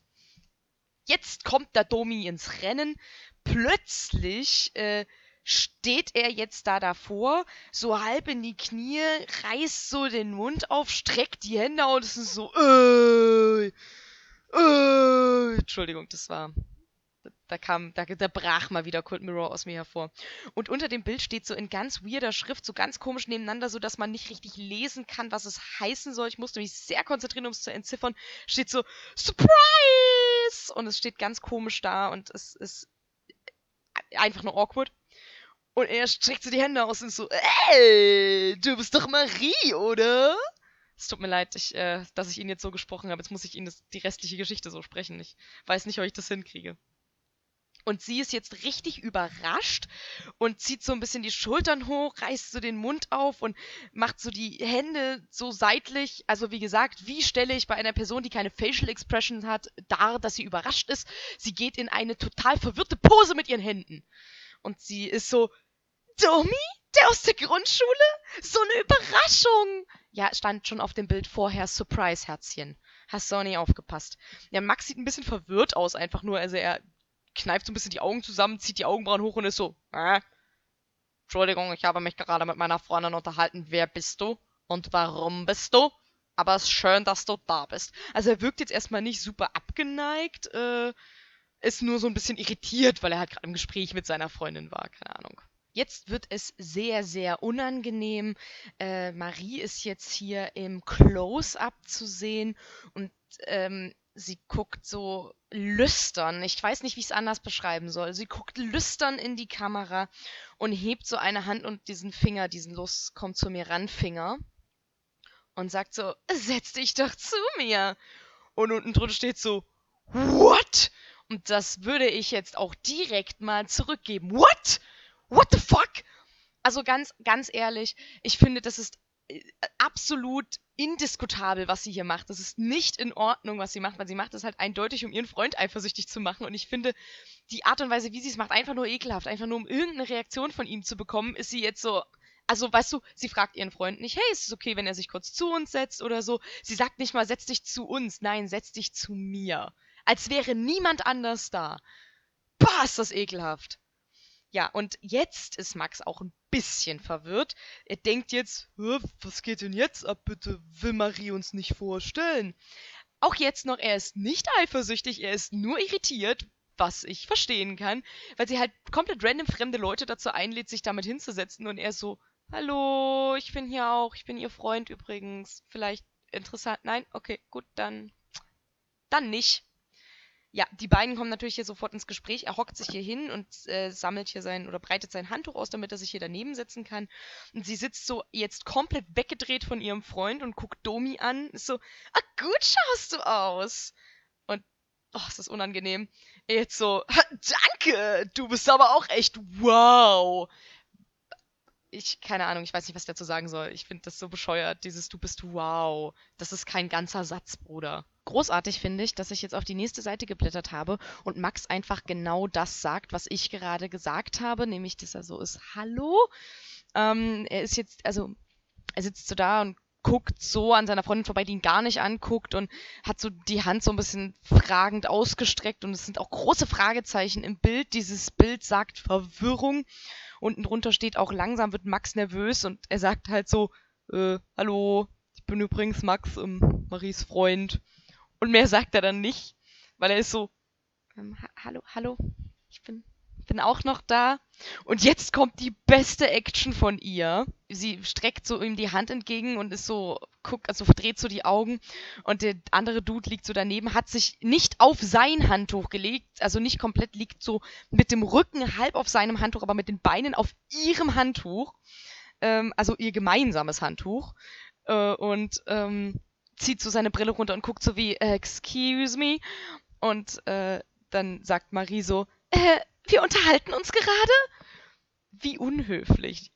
Speaker 1: Jetzt kommt der Domi ins Rennen, plötzlich äh, steht er jetzt da davor, so halb in die Knie, reißt so den Mund auf, streckt die Hände aus und es ist so, äh, äh, Entschuldigung, das war, da kam, da, da brach mal wieder Cold Mirror aus mir hervor. Und unter dem Bild steht so in ganz weirder Schrift, so ganz komisch nebeneinander, so dass man nicht richtig lesen kann, was es heißen soll. Ich musste mich sehr konzentrieren, um es zu entziffern. Steht so, Surprise! Und es steht ganz komisch da und es ist einfach nur awkward. Und er streckt so die Hände aus und so, ey, du bist doch Marie, oder? Es tut mir leid, ich, äh, dass ich ihn jetzt so gesprochen habe. Jetzt muss ich Ihnen das, die restliche Geschichte so sprechen. Ich weiß nicht, ob ich das hinkriege. Und sie ist jetzt richtig überrascht und zieht so ein bisschen die Schultern hoch, reißt so den Mund auf und macht so die Hände so seitlich. Also wie gesagt, wie stelle ich bei einer Person, die keine Facial Expression hat, dar, dass sie überrascht ist? Sie geht in eine total verwirrte Pose mit ihren Händen. Und sie ist so, Domi? Der aus der Grundschule? So eine Überraschung! Ja, stand schon auf dem Bild vorher Surprise-Herzchen. Hast du auch nicht aufgepasst. Ja, Max sieht ein bisschen verwirrt aus, einfach nur. Also er kneift so ein bisschen die Augen zusammen, zieht die Augenbrauen hoch und ist so, äh, Entschuldigung, ich habe mich gerade mit meiner Freundin unterhalten. Wer bist du? Und warum bist du? Aber es ist schön, dass du da bist. Also er wirkt jetzt erstmal nicht super abgeneigt, äh, ist nur so ein bisschen irritiert, weil er halt gerade im Gespräch mit seiner Freundin war, keine Ahnung. Jetzt wird es sehr, sehr unangenehm. Äh, Marie ist jetzt hier im Close-up zu sehen und ähm, sie guckt so lüstern. Ich weiß nicht, wie ich es anders beschreiben soll. Sie guckt lüstern in die Kamera und hebt so eine Hand und diesen Finger, diesen Los kommt zu mir ran Finger und sagt so, setz dich doch zu mir. Und unten drunter steht so, what? Und das würde ich jetzt auch direkt mal zurückgeben. What? What the fuck? Also ganz, ganz ehrlich, ich finde, das ist absolut indiskutabel, was sie hier macht. Das ist nicht in Ordnung, was sie macht, weil sie macht es halt eindeutig, um ihren Freund eifersüchtig zu machen. Und ich finde, die Art und Weise, wie sie es macht, einfach nur ekelhaft. Einfach nur, um irgendeine Reaktion von ihm zu bekommen, ist sie jetzt so. Also, weißt du, sie fragt ihren Freund nicht, hey, ist es okay, wenn er sich kurz zu uns setzt oder so. Sie sagt nicht mal, setz dich zu uns. Nein, setz dich zu mir. Als wäre niemand anders da. Boah, ist das ekelhaft. Ja, und jetzt ist Max auch ein bisschen verwirrt. Er denkt jetzt, was geht denn jetzt ab, bitte? Will Marie uns nicht vorstellen? Auch jetzt noch, er ist nicht eifersüchtig, er ist nur irritiert, was ich verstehen kann, weil sie halt komplett random fremde Leute dazu einlädt, sich damit hinzusetzen und er ist so, hallo, ich bin hier auch, ich bin ihr Freund übrigens, vielleicht interessant, nein, okay, gut, dann, dann nicht. Ja, die beiden kommen natürlich hier sofort ins Gespräch. Er hockt sich hier hin und äh, sammelt hier sein oder breitet sein Handtuch aus, damit er sich hier daneben setzen kann. Und sie sitzt so jetzt komplett weggedreht von ihrem Freund und guckt Domi an. Ist so, ah, gut schaust du aus. Und, oh, ist das unangenehm. Jetzt so, danke, du bist aber auch echt wow. Ich, keine Ahnung, ich weiß nicht, was ich dazu sagen soll. Ich finde das so bescheuert, dieses Du bist wow. Das ist kein ganzer Satz, Bruder. Großartig finde ich, dass ich jetzt auf die nächste Seite geblättert habe und Max einfach genau das sagt, was ich gerade gesagt habe, nämlich, dass er so ist, hallo. Ähm, er ist jetzt, also, er sitzt so da und guckt so an seiner Freundin vorbei, die ihn gar nicht anguckt und hat so die Hand so ein bisschen fragend ausgestreckt und es sind auch große Fragezeichen im Bild. Dieses Bild sagt Verwirrung. Unten drunter steht auch langsam wird Max nervös und er sagt halt so, äh, hallo, ich bin übrigens Max, ähm, Maries Freund. Und mehr sagt er dann nicht, weil er ist so, ähm, ha hallo, hallo, ich bin bin auch noch da. Und jetzt kommt die beste Action von ihr. Sie streckt so ihm die Hand entgegen und ist so, guckt, also verdreht so die Augen. Und der andere Dude liegt so daneben, hat sich nicht auf sein Handtuch gelegt, also nicht komplett, liegt so mit dem Rücken halb auf seinem Handtuch, aber mit den Beinen auf ihrem Handtuch. Ähm, also ihr gemeinsames Handtuch. Äh, und ähm, zieht so seine Brille runter und guckt so wie, excuse me. Und äh, dann sagt Marie so, äh, wir unterhalten uns gerade? Wie unhöflich.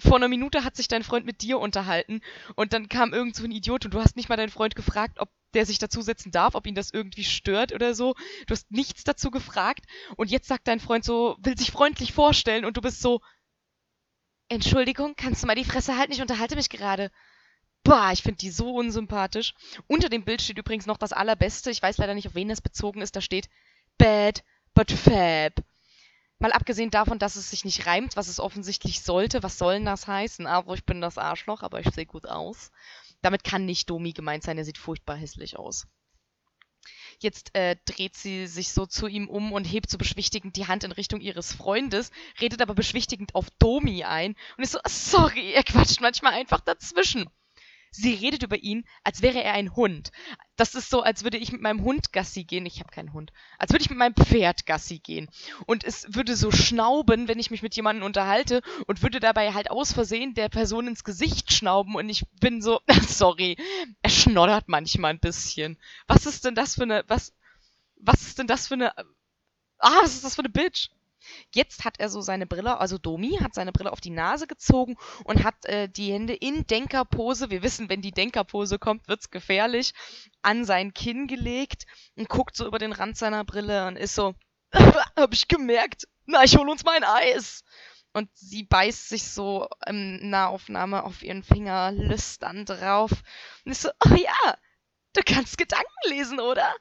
Speaker 1: Vor einer Minute hat sich dein Freund mit dir unterhalten und dann kam irgend so ein Idiot und du hast nicht mal deinen Freund gefragt, ob der sich dazusetzen darf, ob ihn das irgendwie stört oder so. Du hast nichts dazu gefragt und jetzt sagt dein Freund so, will sich freundlich vorstellen und du bist so, Entschuldigung, kannst du mal die Fresse halten? Ich unterhalte mich gerade. Boah, ich finde die so unsympathisch. Unter dem Bild steht übrigens noch das Allerbeste. Ich weiß leider nicht, auf wen das bezogen ist. Da steht Bad but Fab. Mal abgesehen davon, dass es sich nicht reimt, was es offensichtlich sollte. Was soll denn das heißen? Also ich bin das Arschloch, aber ich sehe gut aus. Damit kann nicht Domi gemeint sein, er sieht furchtbar hässlich aus. Jetzt äh, dreht sie sich so zu ihm um und hebt so beschwichtigend die Hand in Richtung ihres Freundes, redet aber beschwichtigend auf Domi ein und ist so, sorry, er quatscht manchmal einfach dazwischen. Sie redet über ihn, als wäre er ein Hund. Das ist so, als würde ich mit meinem Hund Gassi gehen. Ich habe keinen Hund. Als würde ich mit meinem Pferd Gassi gehen. Und es würde so schnauben, wenn ich mich mit jemandem unterhalte und würde dabei halt aus Versehen der Person ins Gesicht schnauben. Und ich bin so, sorry, er schnoddert manchmal ein bisschen. Was ist denn das für eine, was, was ist denn das für eine, ah, was ist das für eine Bitch? Jetzt hat er so seine Brille, also Domi hat seine Brille auf die Nase gezogen und hat äh, die Hände in Denkerpose, wir wissen, wenn die Denkerpose kommt, wird's gefährlich, an sein Kinn gelegt und guckt so über den Rand seiner Brille und ist so, hab ich gemerkt, na, ich hol uns mal ein Eis. Und sie beißt sich so in Nahaufnahme auf ihren Finger lüstern drauf und ist so, oh ja, du kannst Gedanken lesen, oder?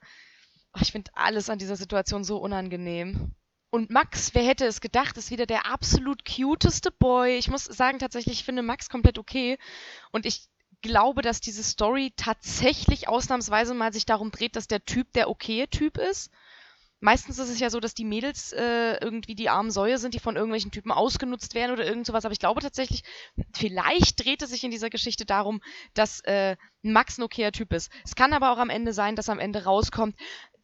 Speaker 1: Oh, ich finde alles an dieser Situation so unangenehm. Und Max, wer hätte es gedacht, ist wieder der absolut cuteste Boy. Ich muss sagen, tatsächlich, ich finde Max komplett okay. Und ich glaube, dass diese Story tatsächlich ausnahmsweise mal sich darum dreht, dass der Typ der okaye Typ ist. Meistens ist es ja so, dass die Mädels äh, irgendwie die armen Säue sind, die von irgendwelchen Typen ausgenutzt werden oder irgend sowas. Aber ich glaube tatsächlich, vielleicht dreht es sich in dieser Geschichte darum, dass äh, Max ein okayer Typ ist. Es kann aber auch am Ende sein, dass am Ende rauskommt,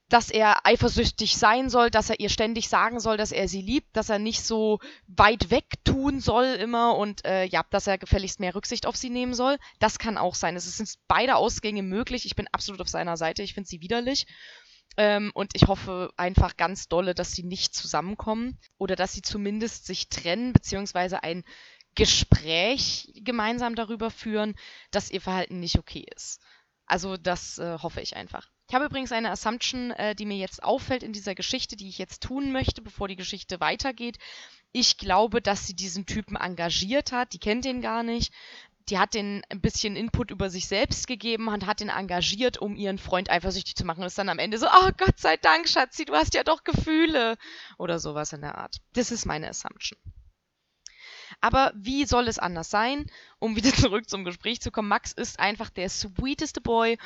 Speaker 1: dass er eifersüchtig sein soll, dass er ihr ständig sagen soll, dass er sie liebt, dass er nicht so weit weg tun soll immer und äh, ja, dass er gefälligst mehr Rücksicht auf sie nehmen soll. Das kann auch sein. Es sind beide Ausgänge möglich. Ich bin absolut auf seiner Seite. Ich finde sie widerlich. Ähm, und ich hoffe einfach ganz dolle, dass sie nicht zusammenkommen oder dass sie zumindest sich trennen, beziehungsweise ein Gespräch gemeinsam darüber führen, dass ihr Verhalten nicht okay ist. Also das äh, hoffe ich einfach. Ich habe übrigens eine Assumption, äh, die mir jetzt auffällt in dieser Geschichte, die ich jetzt tun möchte, bevor die Geschichte weitergeht. Ich glaube, dass sie diesen Typen engagiert hat. Die kennt ihn gar nicht. die hat den ein bisschen Input über sich selbst gegeben und hat ihn engagiert, um ihren Freund eifersüchtig zu machen. Und ist dann am Ende so, oh Gott sei Dank, Schatzi, du hast ja doch Gefühle. Oder sowas in der Art. Das ist meine Assumption. Aber wie soll es anders sein? Um wieder zurück zum Gespräch zu kommen, Max ist einfach der sweeteste Boy.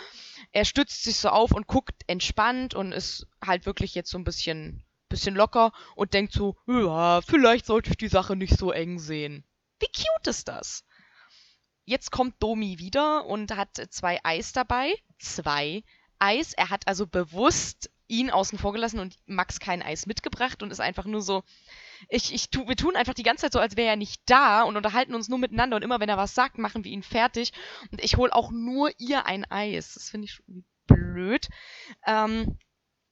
Speaker 1: Er stützt sich so auf und guckt entspannt und ist halt wirklich jetzt so ein bisschen, bisschen locker und denkt so, ja, vielleicht sollte ich die Sache nicht so eng sehen. Wie cute ist das? Jetzt kommt Domi wieder und hat zwei Eis dabei. Zwei Eis. Er hat also bewusst ihn außen vor gelassen und Max kein Eis mitgebracht und ist einfach nur so, ich, ich tu, wir tun einfach die ganze Zeit so, als wäre er nicht da und unterhalten uns nur miteinander und immer wenn er was sagt, machen wir ihn fertig. Und ich hole auch nur ihr ein Eis. Das finde ich blöd. Ähm,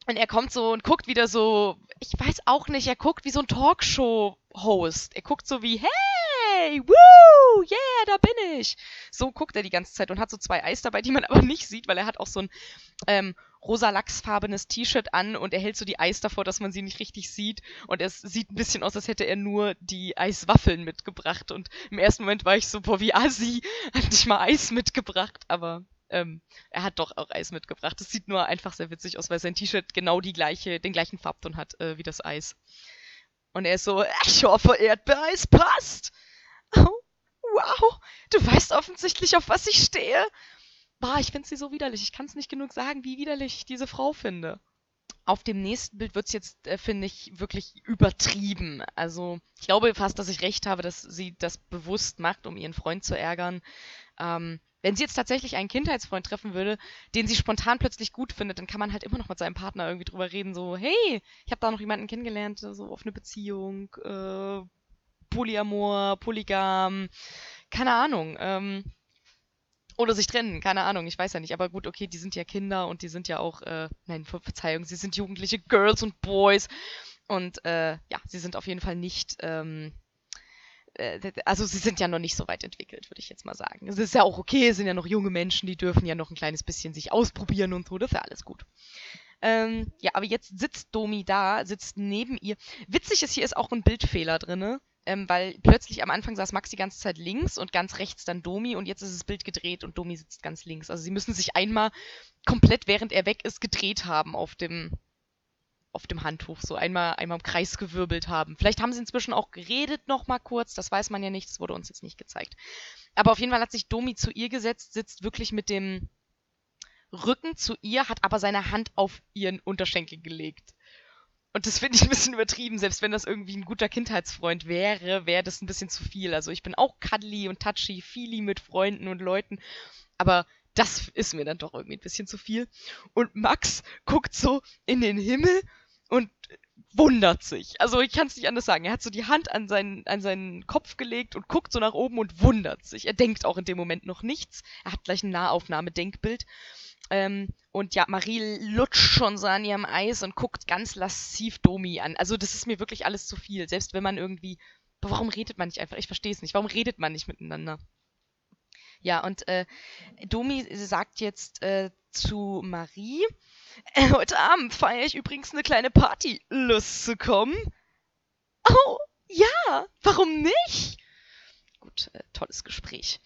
Speaker 1: und er kommt so und guckt wieder so, ich weiß auch nicht, er guckt wie so ein Talkshow-Host. Er guckt so wie, hey, woo, yeah, da bin ich. So guckt er die ganze Zeit und hat so zwei Eis dabei, die man aber nicht sieht, weil er hat auch so ein ähm, rosa lachsfarbenes T-Shirt an und er hält so die Eis davor, dass man sie nicht richtig sieht. Und es sieht ein bisschen aus, als hätte er nur die Eiswaffeln mitgebracht. Und im ersten Moment war ich so, boah, wie assi, hat nicht mal Eis mitgebracht. Aber ähm, er hat doch auch Eis mitgebracht. Es sieht nur einfach sehr witzig aus, weil sein T-Shirt genau die gleiche, den gleichen Farbton hat äh, wie das Eis. Und er ist so, ich hoffe, Erdbeereis passt. Wow, du weißt offensichtlich, auf was ich stehe. Boah, ich finde sie so widerlich. Ich kann es nicht genug sagen, wie widerlich ich diese Frau finde. Auf dem nächsten Bild wird es jetzt, äh, finde ich, wirklich übertrieben. Also, ich glaube fast, dass ich recht habe, dass sie das bewusst macht, um ihren Freund zu ärgern. Ähm, wenn sie jetzt tatsächlich einen Kindheitsfreund treffen würde, den sie spontan plötzlich gut findet, dann kann man halt immer noch mit seinem Partner irgendwie drüber reden, so, hey, ich habe da noch jemanden kennengelernt, so auf eine Beziehung, äh, Polyamor, Polygam, keine Ahnung. Ähm, oder sich trennen, keine Ahnung, ich weiß ja nicht. Aber gut, okay, die sind ja Kinder und die sind ja auch, äh, nein, Verzeihung, sie sind jugendliche Girls und Boys. Und äh, ja, sie sind auf jeden Fall nicht, ähm, äh, also sie sind ja noch nicht so weit entwickelt, würde ich jetzt mal sagen. Es ist ja auch okay, es sind ja noch junge Menschen, die dürfen ja noch ein kleines bisschen sich ausprobieren und so, das ist ja alles gut. Ähm, ja, aber jetzt sitzt Domi da, sitzt neben ihr. Witzig ist, hier ist auch ein Bildfehler drin ähm, weil plötzlich am Anfang saß Max die ganze Zeit links und ganz rechts dann Domi und jetzt ist das Bild gedreht und Domi sitzt ganz links. Also sie müssen sich einmal komplett, während er weg ist, gedreht haben auf dem, auf dem Handtuch, so einmal, einmal im Kreis gewirbelt haben. Vielleicht haben sie inzwischen auch geredet noch mal kurz, das weiß man ja nicht, das wurde uns jetzt nicht gezeigt. Aber auf jeden Fall hat sich Domi zu ihr gesetzt, sitzt wirklich mit dem Rücken zu ihr, hat aber seine Hand auf ihren Unterschenkel gelegt. Und das finde ich ein bisschen übertrieben. Selbst wenn das irgendwie ein guter Kindheitsfreund wäre, wäre das ein bisschen zu viel. Also ich bin auch cuddly und touchy, feely mit Freunden und Leuten. Aber das ist mir dann doch irgendwie ein bisschen zu viel. Und Max guckt so in den Himmel und wundert sich. Also ich kann es nicht anders sagen. Er hat so die Hand an seinen, an seinen Kopf gelegt und guckt so nach oben und wundert sich. Er denkt auch in dem Moment noch nichts. Er hat gleich ein Nahaufnahme-Denkbild. Ähm, und ja, Marie lutscht schon so an ihrem Eis und guckt ganz lassiv Domi an. Also das ist mir wirklich alles zu viel. Selbst wenn man irgendwie. Warum redet man nicht einfach? Ich verstehe es nicht. Warum redet man nicht miteinander? Ja, und äh, Domi sagt jetzt äh, zu Marie, äh, heute Abend feiere ich übrigens eine kleine Party. Lust zu kommen? Oh, ja, warum nicht? Gut, äh, tolles Gespräch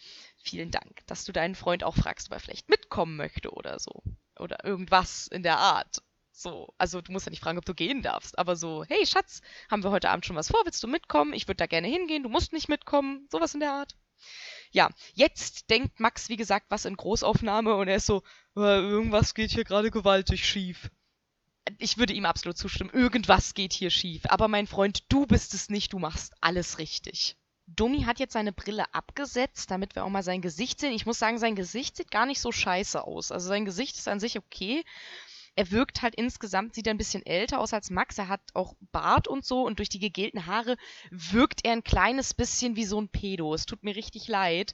Speaker 1: vielen Dank, dass du deinen Freund auch fragst, ob er vielleicht mitkommen möchte oder so. Oder irgendwas in der Art. So, also du musst ja nicht fragen, ob du gehen darfst, aber so, hey Schatz, haben wir heute Abend schon was vor? Willst du mitkommen? Ich würde da gerne hingehen, du musst nicht mitkommen. Sowas in der Art. Ja, jetzt denkt Max, wie gesagt, was in Großaufnahme und er ist so, äh, irgendwas geht hier gerade gewaltig schief. Ich würde ihm absolut zustimmen. Irgendwas geht hier schief. Aber mein Freund, du bist es nicht, du machst alles richtig. Dummi hat jetzt seine Brille abgesetzt, damit wir auch mal sein Gesicht sehen. Ich muss sagen, sein Gesicht sieht gar nicht so scheiße aus. Also sein Gesicht ist an sich okay. Er wirkt halt insgesamt, sieht er ein bisschen älter aus als Max. Er hat auch Bart und so und durch die gegelten Haare wirkt er ein kleines bisschen wie so ein Pedo. Es tut mir richtig leid.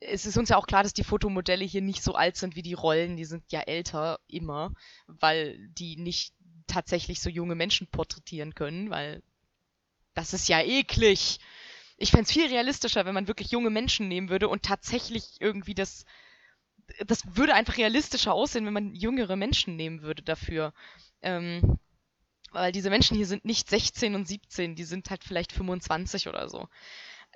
Speaker 1: Es ist uns ja auch klar, dass die Fotomodelle hier nicht so alt sind wie die Rollen. Die sind ja älter, immer, weil die nicht tatsächlich so junge Menschen porträtieren können, weil das ist ja eklig ich fände es viel realistischer, wenn man wirklich junge Menschen nehmen würde und tatsächlich irgendwie das. Das würde einfach realistischer aussehen, wenn man jüngere Menschen nehmen würde dafür. Ähm, weil diese Menschen hier sind nicht 16 und 17, die sind halt vielleicht 25 oder so.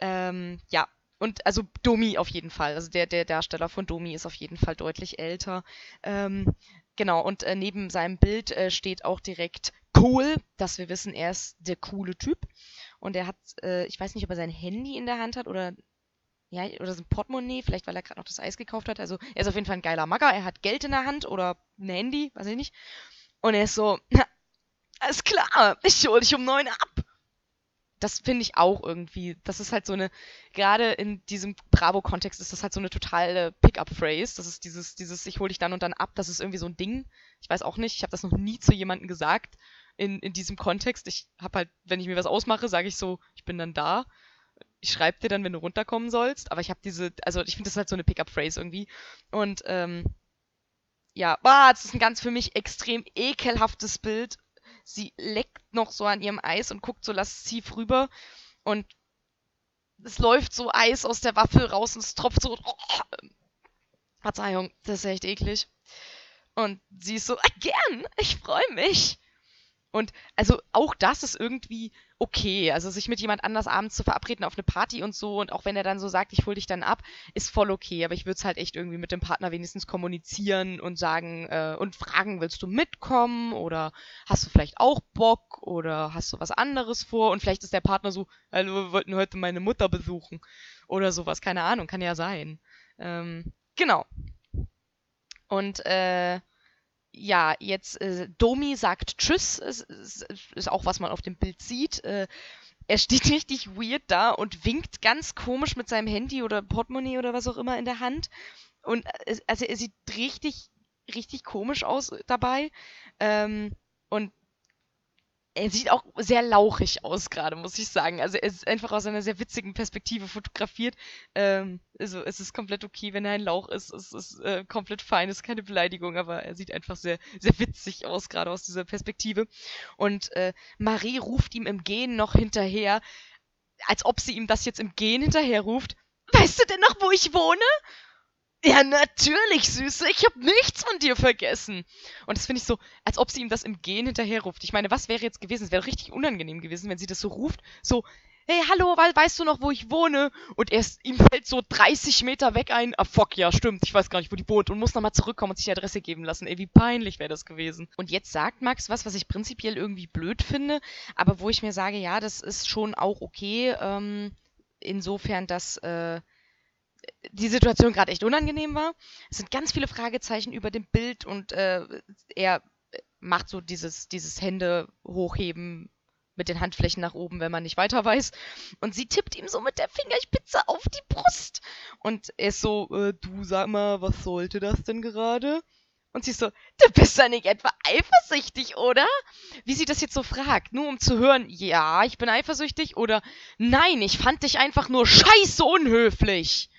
Speaker 1: Ähm, ja, und also Domi auf jeden Fall. Also der, der Darsteller von Domi ist auf jeden Fall deutlich älter. Ähm, genau, und äh, neben seinem Bild äh, steht auch direkt cool, dass wir wissen, er ist der coole Typ. Und er hat, äh, ich weiß nicht, ob er sein Handy in der Hand hat oder ja, oder sein Portemonnaie, vielleicht weil er gerade noch das Eis gekauft hat. Also er ist auf jeden Fall ein geiler Magger. Er hat Geld in der Hand oder ein Handy, weiß ich nicht. Und er ist so, alles klar, ich hole dich um neun ab das finde ich auch irgendwie. Das ist halt so eine, gerade in diesem Bravo-Kontext ist das halt so eine totale Pickup-Phrase. Das ist dieses, dieses, ich hole dich dann und dann ab, das ist irgendwie so ein Ding. Ich weiß auch nicht, ich habe das noch nie zu jemandem gesagt in, in diesem Kontext. Ich habe halt, wenn ich mir was ausmache, sage ich so, ich bin dann da. Ich schreibe dir dann, wenn du runterkommen sollst. Aber ich habe diese, also ich finde das halt so eine Pickup-Phrase irgendwie. Und, ähm, ja, boah, das ist ein ganz für mich extrem ekelhaftes Bild sie leckt noch so an ihrem Eis und guckt so lasziv rüber und es läuft so Eis aus der Waffel raus und es tropft so. Oh, Verzeihung, das ist echt eklig. Und sie ist so, ah, gern, ich freue mich. Und also auch das ist irgendwie okay. Also sich mit jemand anders abends zu verabreden auf eine Party und so und auch wenn er dann so sagt, ich hol dich dann ab, ist voll okay. Aber ich würde es halt echt irgendwie mit dem Partner wenigstens kommunizieren und sagen äh, und fragen, willst du mitkommen oder hast du vielleicht auch Bock oder hast du was anderes vor? Und vielleicht ist der Partner so, also wir wollten heute meine Mutter besuchen oder sowas, keine Ahnung, kann ja sein. Ähm, genau. Und äh, ja, jetzt äh, Domi sagt Tschüss, ist, ist, ist, auch was man auf dem Bild sieht. Äh, er steht richtig weird da und winkt ganz komisch mit seinem Handy oder Portemonnaie oder was auch immer in der Hand. Und äh, also er sieht richtig, richtig komisch aus dabei. Ähm, und er sieht auch sehr lauchig aus gerade, muss ich sagen. Also er ist einfach aus einer sehr witzigen Perspektive fotografiert. Ähm, also es ist komplett okay, wenn er ein Lauch ist. Es ist äh, komplett fein, ist keine Beleidigung, aber er sieht einfach sehr, sehr witzig aus, gerade aus dieser Perspektive. Und äh, Marie ruft ihm im Gehen noch hinterher, als ob sie ihm das jetzt im Gehen hinterher ruft. Weißt du denn noch, wo ich wohne? Ja, natürlich, Süße. Ich habe nichts von dir vergessen. Und das finde ich so, als ob sie ihm das im Gehen hinterherruft. Ich meine, was wäre jetzt gewesen? Es wäre richtig unangenehm gewesen, wenn sie das so ruft. So, hey, hallo, weißt du noch, wo ich wohne? Und erst ihm fällt so 30 Meter weg ein. Ah, fuck, ja, stimmt. Ich weiß gar nicht, wo die wohnt. Und muss nochmal zurückkommen und sich die Adresse geben lassen. Ey, wie peinlich wäre das gewesen. Und jetzt sagt Max was, was ich prinzipiell irgendwie blöd finde. Aber wo ich mir sage, ja, das ist schon auch okay. Ähm, insofern, dass, äh, die Situation gerade echt unangenehm war. Es sind ganz viele Fragezeichen über dem Bild und äh, er macht so dieses, dieses Hände hochheben mit den Handflächen nach oben, wenn man nicht weiter weiß. Und sie tippt ihm so mit der Fingerspitze auf die Brust. Und er ist so, äh, du sag mal, was sollte das denn gerade? Und sie ist so, du bist ja nicht etwa eifersüchtig, oder? Wie sie das jetzt so fragt, nur um zu hören, ja, ich bin eifersüchtig oder nein, ich fand dich einfach nur scheiße unhöflich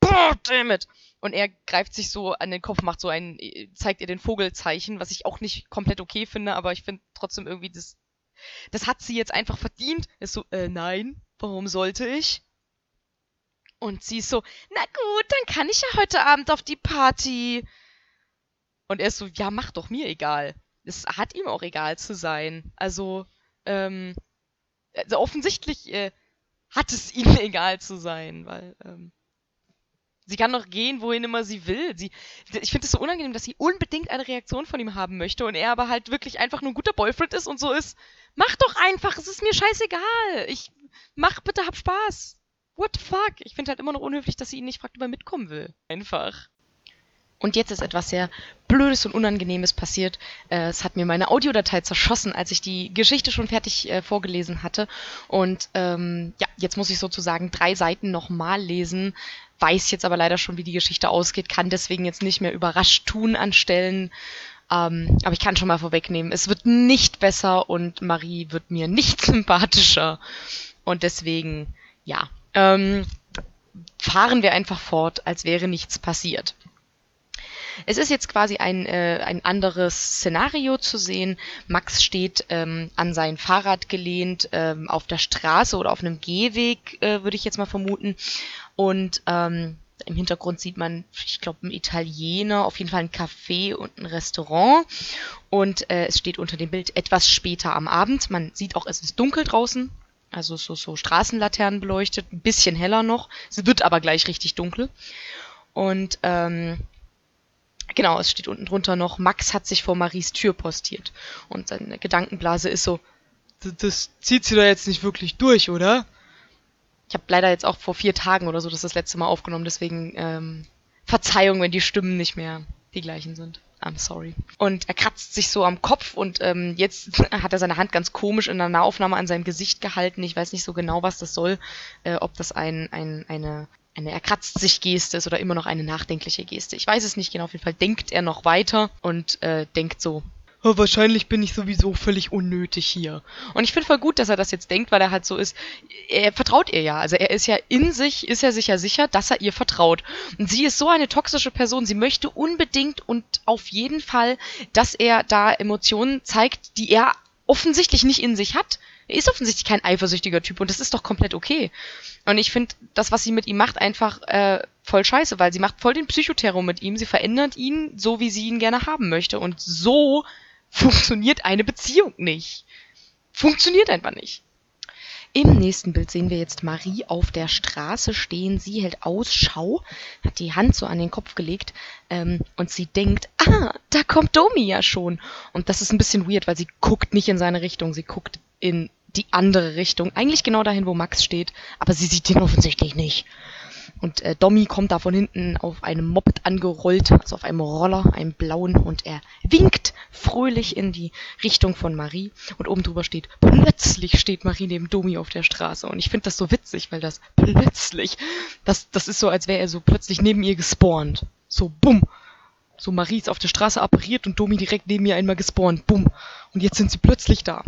Speaker 1: boah, dammit. Und er greift sich so an den Kopf, macht so ein, zeigt ihr den Vogelzeichen, was ich auch nicht komplett okay finde, aber ich finde trotzdem irgendwie, das, das hat sie jetzt einfach verdient. Ist so, äh, nein, warum sollte ich? Und sie ist so, na gut, dann kann ich ja heute Abend auf die Party. Und er ist so, ja, mach doch mir egal. Es hat ihm auch egal zu sein. Also, ähm, also offensichtlich äh, hat es ihm egal zu sein, weil, ähm, Sie kann doch gehen, wohin immer sie will. Sie, ich finde es so unangenehm, dass sie unbedingt eine Reaktion von ihm haben möchte und er aber halt wirklich einfach nur ein guter Boyfriend ist und so ist. Mach doch einfach, es ist mir scheißegal. Ich mach bitte, hab Spaß. What the fuck? Ich finde halt immer noch unhöflich, dass sie ihn nicht fragt, ob er mitkommen will. Einfach. Und jetzt ist etwas sehr Blödes und Unangenehmes passiert. Äh, es hat mir meine Audiodatei zerschossen, als ich die Geschichte schon fertig äh, vorgelesen hatte. Und ähm, ja, jetzt muss ich sozusagen drei Seiten nochmal lesen, weiß jetzt aber leider schon, wie die Geschichte ausgeht, kann deswegen jetzt nicht mehr überrascht tun anstellen. Ähm, aber ich kann schon mal vorwegnehmen, es wird nicht besser und Marie wird mir nicht sympathischer. Und deswegen, ja, ähm, fahren wir einfach fort, als wäre nichts passiert. Es ist jetzt quasi ein, äh, ein anderes Szenario zu sehen. Max steht ähm, an sein Fahrrad gelehnt ähm, auf der Straße oder auf einem Gehweg, äh, würde ich jetzt mal vermuten. Und ähm, im Hintergrund sieht man, ich glaube, ein Italiener, auf jeden Fall ein Café und ein Restaurant. Und äh, es steht unter dem Bild etwas später am Abend. Man sieht auch, es ist dunkel draußen. Also so, so Straßenlaternen beleuchtet, ein bisschen heller noch. Es wird aber gleich richtig dunkel. Und ähm, genau, es steht unten drunter noch, Max hat sich vor Maries Tür postiert. Und seine Gedankenblase ist so,
Speaker 3: Das, das zieht sie da jetzt nicht wirklich durch, oder?
Speaker 1: Ich habe leider jetzt auch vor vier Tagen oder so das das letzte Mal aufgenommen, deswegen ähm, Verzeihung, wenn die Stimmen nicht mehr die gleichen sind. I'm sorry. Und er kratzt sich so am Kopf und ähm, jetzt hat er seine Hand ganz komisch in einer Nahaufnahme an seinem Gesicht gehalten. Ich weiß nicht so genau, was das soll, äh, ob das ein, ein, eine, eine er kratzt sich Geste ist oder immer noch eine nachdenkliche Geste. Ich weiß es nicht genau. Auf jeden Fall denkt er noch weiter und äh, denkt so,
Speaker 3: Oh, wahrscheinlich bin ich sowieso völlig unnötig hier.
Speaker 1: Und ich finde voll gut, dass er das jetzt denkt, weil er halt so ist, er vertraut ihr ja. Also er ist ja in sich, ist er sich ja sicher, dass er ihr vertraut. Und sie ist so eine toxische Person, sie möchte unbedingt und auf jeden Fall, dass er da Emotionen zeigt, die er offensichtlich nicht in sich hat. Er ist offensichtlich kein eifersüchtiger Typ und das ist doch komplett okay. Und ich finde das, was sie mit ihm macht, einfach äh, voll scheiße, weil sie macht voll den Psychoterror mit ihm. Sie verändert ihn so, wie sie ihn gerne haben möchte. Und so funktioniert eine Beziehung nicht. Funktioniert einfach nicht. Im nächsten Bild sehen wir jetzt Marie auf der Straße stehen. Sie hält Ausschau, hat die Hand so an den Kopf gelegt ähm, und sie denkt, ah, da kommt Domi ja schon. Und das ist ein bisschen weird, weil sie guckt nicht in seine Richtung, sie guckt in die andere Richtung. Eigentlich genau dahin, wo Max steht, aber sie sieht ihn offensichtlich nicht. Und äh, Dommy kommt da von hinten auf einem Moped angerollt, also auf einem Roller, einem blauen, und er winkt fröhlich in die Richtung von Marie. Und oben drüber steht, plötzlich steht Marie neben Domi auf der Straße. Und ich finde das so witzig, weil das plötzlich, das, das ist so, als wäre er so plötzlich neben ihr gespawnt. So, bumm. So, Marie ist auf der Straße appariert und Domi direkt neben ihr einmal gespawnt. Bumm. Und jetzt sind sie plötzlich da.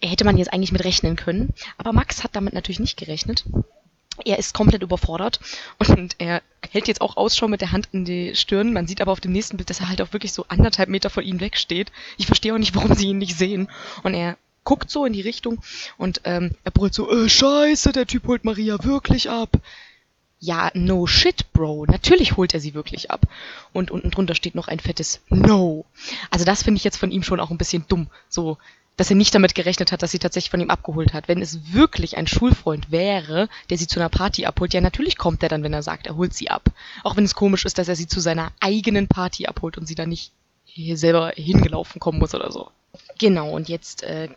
Speaker 1: Hätte man jetzt eigentlich mit rechnen können. Aber Max hat damit natürlich nicht gerechnet er ist komplett überfordert und er hält jetzt auch Ausschau mit der Hand in die Stirn. Man sieht aber auf dem nächsten Bild, dass er halt auch wirklich so anderthalb Meter von ihnen wegsteht. Ich verstehe auch nicht, warum sie ihn nicht sehen. Und er guckt so in die Richtung und ähm, er brüllt so, äh, scheiße, der Typ holt Maria wirklich ab. Ja, no shit, Bro. Natürlich holt er sie wirklich ab. Und unten drunter steht noch ein fettes No. Also das finde ich jetzt von ihm schon auch ein bisschen dumm. So, dass er nicht damit gerechnet hat, dass sie tatsächlich von ihm abgeholt hat. Wenn es wirklich ein Schulfreund wäre, der sie zu einer Party abholt, ja, natürlich kommt er dann, wenn er sagt, er holt sie ab. Auch wenn es komisch ist, dass er sie zu seiner eigenen Party abholt und sie dann nicht hier selber hingelaufen kommen muss oder so. Genau, und jetzt äh,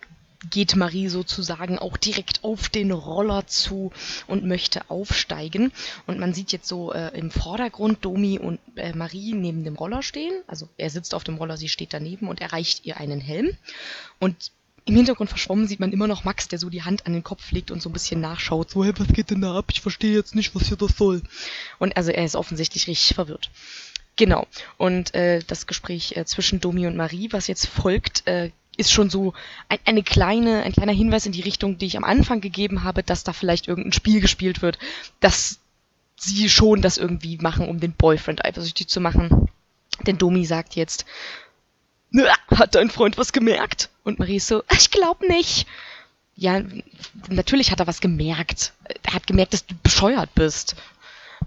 Speaker 1: geht Marie sozusagen auch direkt auf den Roller zu und möchte aufsteigen. Und man sieht jetzt so äh, im Vordergrund Domi und äh, Marie neben dem Roller stehen. Also er sitzt auf dem Roller, sie steht daneben und erreicht ihr einen Helm. Und im Hintergrund verschwommen sieht man immer noch Max, der so die Hand an den Kopf legt und so ein bisschen nachschaut. So,
Speaker 3: hey, was geht denn da ab? Ich verstehe jetzt nicht, was hier das soll.
Speaker 1: Und also er ist offensichtlich richtig verwirrt. Genau. Und äh, das Gespräch äh, zwischen Domi und Marie, was jetzt folgt, äh, ist schon so ein, eine kleine, ein kleiner Hinweis in die Richtung, die ich am Anfang gegeben habe, dass da vielleicht irgendein Spiel gespielt wird, dass sie schon das irgendwie machen, um den Boyfriend eifersüchtig zu machen. Denn Domi sagt jetzt, hat dein Freund was gemerkt? Und Marie ist so, ich glaub nicht. Ja, natürlich hat er was gemerkt. Er hat gemerkt, dass du bescheuert bist.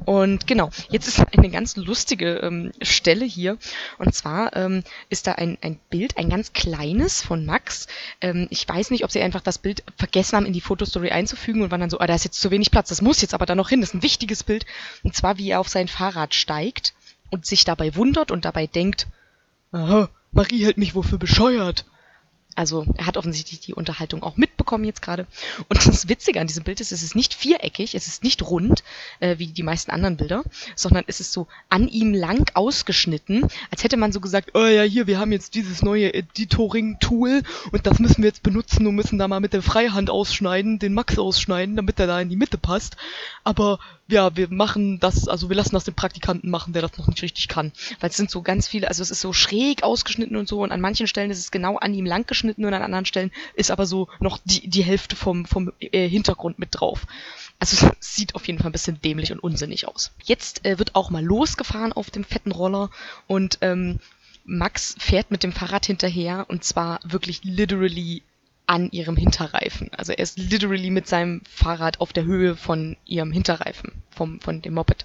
Speaker 1: Und genau, jetzt ist eine ganz lustige ähm, Stelle hier. Und zwar ähm, ist da ein, ein Bild, ein ganz kleines von Max. Ähm, ich weiß nicht, ob sie einfach das Bild vergessen haben, in die Fotostory einzufügen und waren dann so, ah, da ist jetzt zu wenig Platz, das muss jetzt aber da noch hin. Das ist ein wichtiges Bild. Und zwar, wie er auf sein Fahrrad steigt und sich dabei wundert und dabei denkt,
Speaker 3: Aha, Marie hält mich wohl für bescheuert.
Speaker 1: Also er hat offensichtlich die Unterhaltung auch mitbekommen jetzt gerade. Und das Witzige an diesem Bild ist, es ist nicht viereckig, es ist nicht rund, äh, wie die meisten anderen Bilder, sondern es ist so an ihm lang ausgeschnitten, als hätte man so gesagt,
Speaker 3: Oh ja, hier, wir haben jetzt dieses neue Editoring-Tool und das müssen wir jetzt benutzen und müssen da mal mit der Freihand ausschneiden, den Max ausschneiden, damit er da in die Mitte passt. Aber ja, wir machen das, also wir lassen das den Praktikanten machen, der das noch nicht richtig kann. Weil es sind so ganz viele, also es ist so schräg ausgeschnitten und so und an manchen Stellen ist es genau an ihm lang geschnitten und an anderen Stellen ist aber so noch die, die Hälfte vom, vom äh, Hintergrund mit drauf. Also sieht auf jeden Fall ein bisschen dämlich und unsinnig aus. Jetzt äh, wird auch mal losgefahren auf dem fetten Roller und ähm, Max fährt mit dem Fahrrad hinterher und zwar wirklich literally an ihrem Hinterreifen. Also er ist literally mit seinem Fahrrad auf der Höhe von ihrem Hinterreifen, vom, von dem Moped.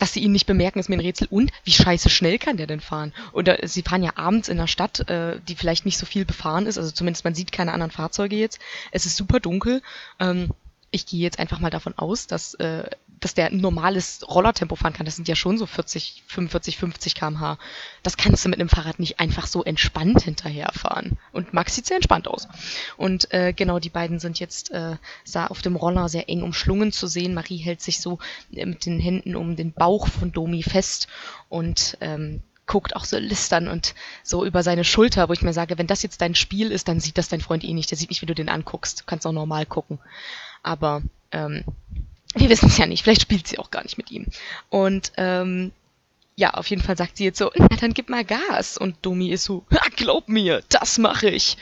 Speaker 1: Dass sie ihn nicht bemerken, ist mir ein Rätsel. Und wie scheiße schnell kann der denn fahren? Oder sie fahren ja abends in einer Stadt, äh, die vielleicht nicht so viel befahren ist. Also zumindest man sieht keine anderen Fahrzeuge jetzt. Es ist super dunkel. Ähm, ich gehe jetzt einfach mal davon aus, dass, äh, dass der ein normales Rollertempo fahren kann. Das sind ja schon so 40, 45, 50 km/h. Das kannst du mit einem Fahrrad nicht einfach so entspannt hinterherfahren. Und Max sieht sehr entspannt aus. Und äh, genau, die beiden sind jetzt äh, sah auf dem Roller sehr eng umschlungen zu sehen. Marie hält sich so äh, mit den Händen um den Bauch von Domi fest und ähm, guckt auch so listern und so über seine Schulter, wo ich mir sage, wenn das jetzt dein Spiel ist, dann sieht das dein Freund eh nicht. Der sieht nicht, wie du den anguckst. Du kannst auch normal gucken. Aber ähm, wir wissen es ja nicht. Vielleicht spielt sie auch gar nicht mit ihm. Und ähm, ja, auf jeden Fall sagt sie jetzt so, na dann gib mal Gas. Und Domi ist so, glaub mir, das mache ich.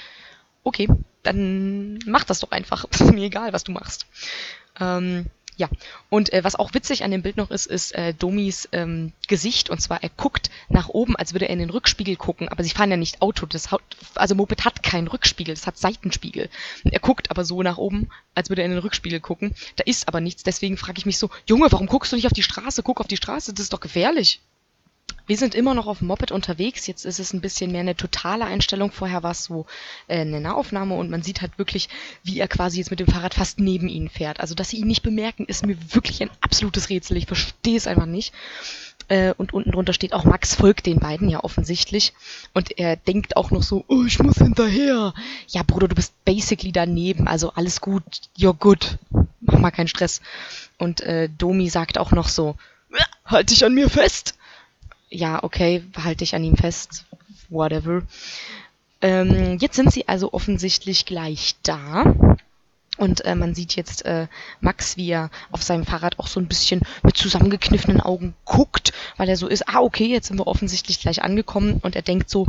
Speaker 1: Okay, dann mach das doch einfach. Ist mir egal, was du machst. Ähm, ja, und äh, was auch witzig an dem Bild noch ist, ist äh, Domis ähm, Gesicht. Und zwar, er guckt nach oben, als würde er in den Rückspiegel gucken. Aber sie fahren ja nicht Auto. Das hat, also Moped hat keinen Rückspiegel, es hat Seitenspiegel. Er guckt aber so nach oben, als würde er in den Rückspiegel gucken. Da ist aber nichts. Deswegen frage ich mich so, Junge, warum guckst du nicht auf die Straße? Guck auf die Straße, das ist doch gefährlich. Wir sind immer noch auf dem Moped unterwegs. Jetzt ist es ein bisschen mehr eine totale Einstellung. Vorher war es so äh, eine Nahaufnahme und man sieht halt wirklich, wie er quasi jetzt mit dem Fahrrad fast neben ihnen fährt. Also, dass sie ihn nicht bemerken, ist mir wirklich ein absolutes Rätsel. Ich verstehe es einfach nicht. Äh, und unten drunter steht auch, Max folgt den beiden ja offensichtlich. Und er denkt auch noch so, oh, ich muss hinterher. Ja, Bruder, du bist basically daneben. Also alles gut. You're good. Mach mal keinen Stress. Und äh, Domi sagt auch noch so, halt dich an mir fest ja, okay, halte ich an ihm fest, whatever. Ähm, jetzt sind sie also offensichtlich gleich da. Und äh, man sieht jetzt äh, Max, wie er auf seinem Fahrrad auch so ein bisschen mit zusammengekniffenen Augen guckt, weil er so ist, ah, okay, jetzt sind wir offensichtlich gleich angekommen und er denkt so,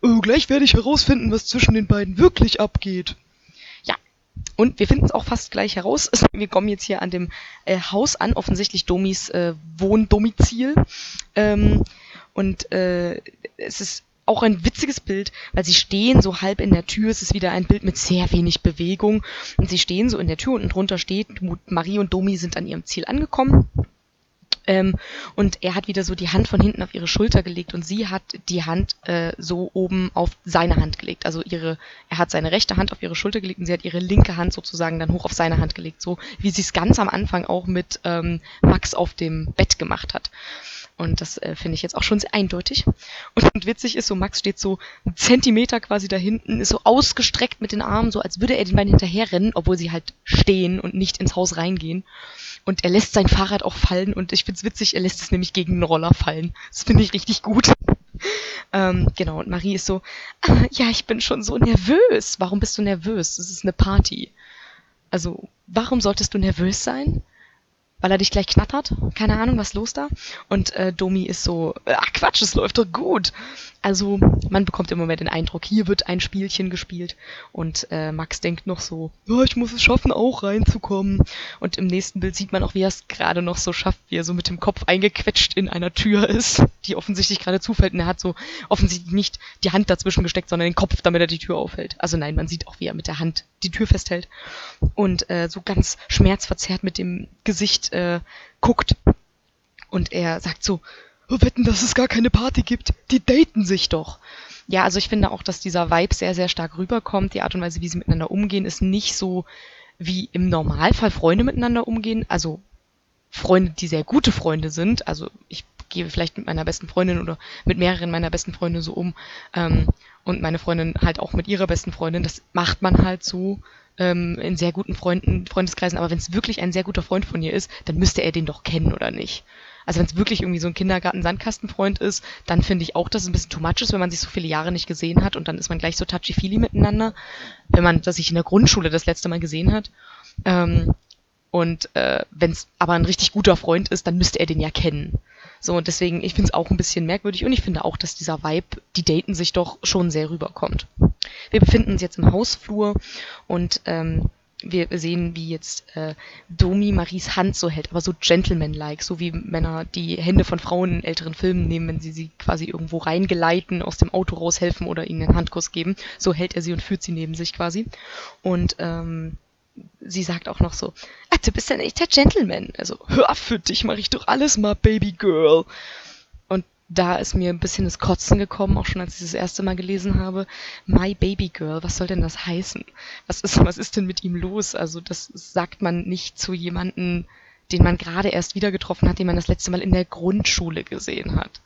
Speaker 1: oh, gleich werde ich herausfinden, was zwischen den beiden wirklich abgeht. Und wir finden es auch fast gleich heraus. Wir kommen jetzt hier an dem äh, Haus an, offensichtlich Domis äh, Wohndomizil. Ähm, und äh, es ist auch ein witziges Bild, weil sie stehen so halb in der Tür. Es ist wieder ein Bild mit sehr wenig Bewegung. Und sie stehen so in der Tür und drunter steht, Marie und Domi sind an ihrem Ziel angekommen. Ähm, und er hat wieder so die Hand von hinten auf ihre Schulter gelegt und sie hat die Hand äh, so oben auf seine Hand gelegt. Also ihre, er hat seine rechte Hand auf ihre Schulter gelegt und sie hat ihre linke Hand sozusagen dann hoch auf seine Hand gelegt, so wie sie es ganz am Anfang auch mit ähm, Max auf dem Bett gemacht hat. Und das äh, finde ich jetzt auch schon sehr eindeutig. Und, und witzig ist so, Max steht so einen Zentimeter quasi da hinten, ist so ausgestreckt mit den Armen, so als würde er den beiden hinterherrennen, obwohl sie halt stehen und nicht ins Haus reingehen. Und er lässt sein Fahrrad auch fallen und ich find's witzig, er lässt es nämlich gegen einen Roller fallen. Das finde ich richtig gut. ähm, genau, und Marie ist so, ah, ja, ich bin schon so nervös. Warum bist du nervös? Das ist eine Party. Also, warum solltest du nervös sein? Weil er dich gleich knattert. Keine Ahnung, was los da. Und äh, Domi ist so, ach Quatsch, es läuft doch gut. Also man bekommt im Moment den Eindruck, hier wird ein Spielchen gespielt. Und äh, Max denkt noch so, ja, ich muss es schaffen, auch reinzukommen. Und im nächsten Bild sieht man auch, wie er es gerade noch so schafft, wie er so mit dem Kopf eingequetscht in einer Tür ist, die offensichtlich gerade zufällt. Und er hat so offensichtlich nicht die Hand dazwischen gesteckt, sondern den Kopf, damit er die Tür aufhält. Also nein, man sieht auch, wie er mit der Hand die Tür festhält. Und äh, so ganz schmerzverzerrt mit dem Gesicht äh, guckt. Und er sagt so, oh, wetten, dass es gar keine Party gibt. Die daten sich doch. Ja, also ich finde auch, dass dieser Vibe sehr, sehr stark rüberkommt. Die Art und Weise, wie sie miteinander umgehen, ist nicht so wie im Normalfall Freunde miteinander umgehen. Also Freunde, die sehr gute Freunde sind. Also ich gehe vielleicht mit meiner besten Freundin oder mit mehreren meiner besten Freunde so um. Ähm, und meine Freundin halt auch mit ihrer besten Freundin. Das macht man halt so ähm, in sehr guten Freunden, Freundeskreisen, aber wenn es wirklich ein sehr guter Freund von ihr ist, dann müsste er den doch kennen oder nicht. Also wenn es wirklich irgendwie so ein Kindergarten-Sandkastenfreund ist, dann finde ich auch, dass es ein bisschen too much ist, wenn man sich so viele Jahre nicht gesehen hat und dann ist man gleich so touchy-feely miteinander, wenn man das sich in der Grundschule das letzte Mal gesehen hat. Ähm, und äh, wenn es aber ein richtig guter Freund ist, dann müsste er den ja kennen. So, und deswegen, ich finde es auch ein bisschen merkwürdig und ich finde auch, dass dieser Vibe, die daten sich doch schon sehr rüberkommt. Wir befinden uns jetzt im Hausflur und ähm, wir sehen, wie jetzt äh, Domi Maries Hand so hält, aber so gentleman-like, so wie Männer die Hände von Frauen in älteren Filmen nehmen, wenn sie sie quasi irgendwo reingeleiten, aus dem Auto raushelfen oder ihnen einen Handkuss geben. So hält er sie und führt sie neben sich quasi. Und ähm, sie sagt auch noch so, ah, du bist ein echter Gentleman. Also,
Speaker 3: Hör für dich, mach ich doch alles mal, Baby Girl.
Speaker 1: und da ist mir ein bisschen das Kotzen gekommen, auch schon als ich das erste Mal gelesen habe. My Baby Girl, was soll denn das heißen? Was ist, was ist denn mit ihm los? Also, das sagt man nicht zu jemandem, den man gerade erst wieder getroffen hat, den man das letzte Mal in der Grundschule gesehen hat.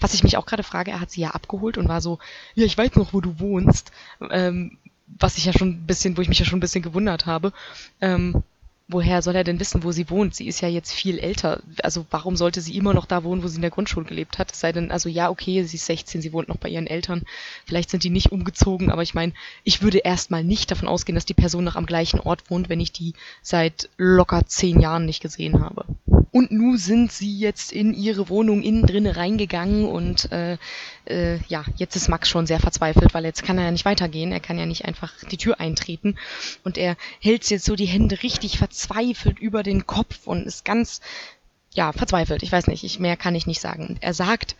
Speaker 1: Was ich mich auch gerade frage, er hat sie ja abgeholt und war so,
Speaker 3: Ja, ich weiß noch, wo du wohnst.
Speaker 1: ähm, was ich ja schon ein bisschen, wo ich mich ja schon ein bisschen gewundert habe. Ähm, woher soll er denn wissen, wo sie wohnt? Sie ist ja jetzt viel älter. Also warum sollte sie immer noch da wohnen, wo sie in der Grundschule gelebt hat? Es sei denn, also ja, okay, sie ist 16, sie wohnt noch bei ihren Eltern. Vielleicht sind die nicht umgezogen, aber ich meine, ich würde erstmal nicht davon ausgehen, dass die Person noch am gleichen Ort wohnt, wenn ich die seit locker zehn Jahren nicht gesehen habe. Und nun sind sie jetzt in ihre Wohnung innen drinne reingegangen und äh, äh, ja, jetzt ist Max schon sehr verzweifelt, weil jetzt kann er ja nicht weitergehen. Er kann ja nicht einfach die Tür eintreten. Und er hält jetzt so die Hände richtig verzweifelt über den Kopf und ist ganz, ja, verzweifelt. Ich weiß nicht, ich, mehr kann ich nicht sagen. Er sagt,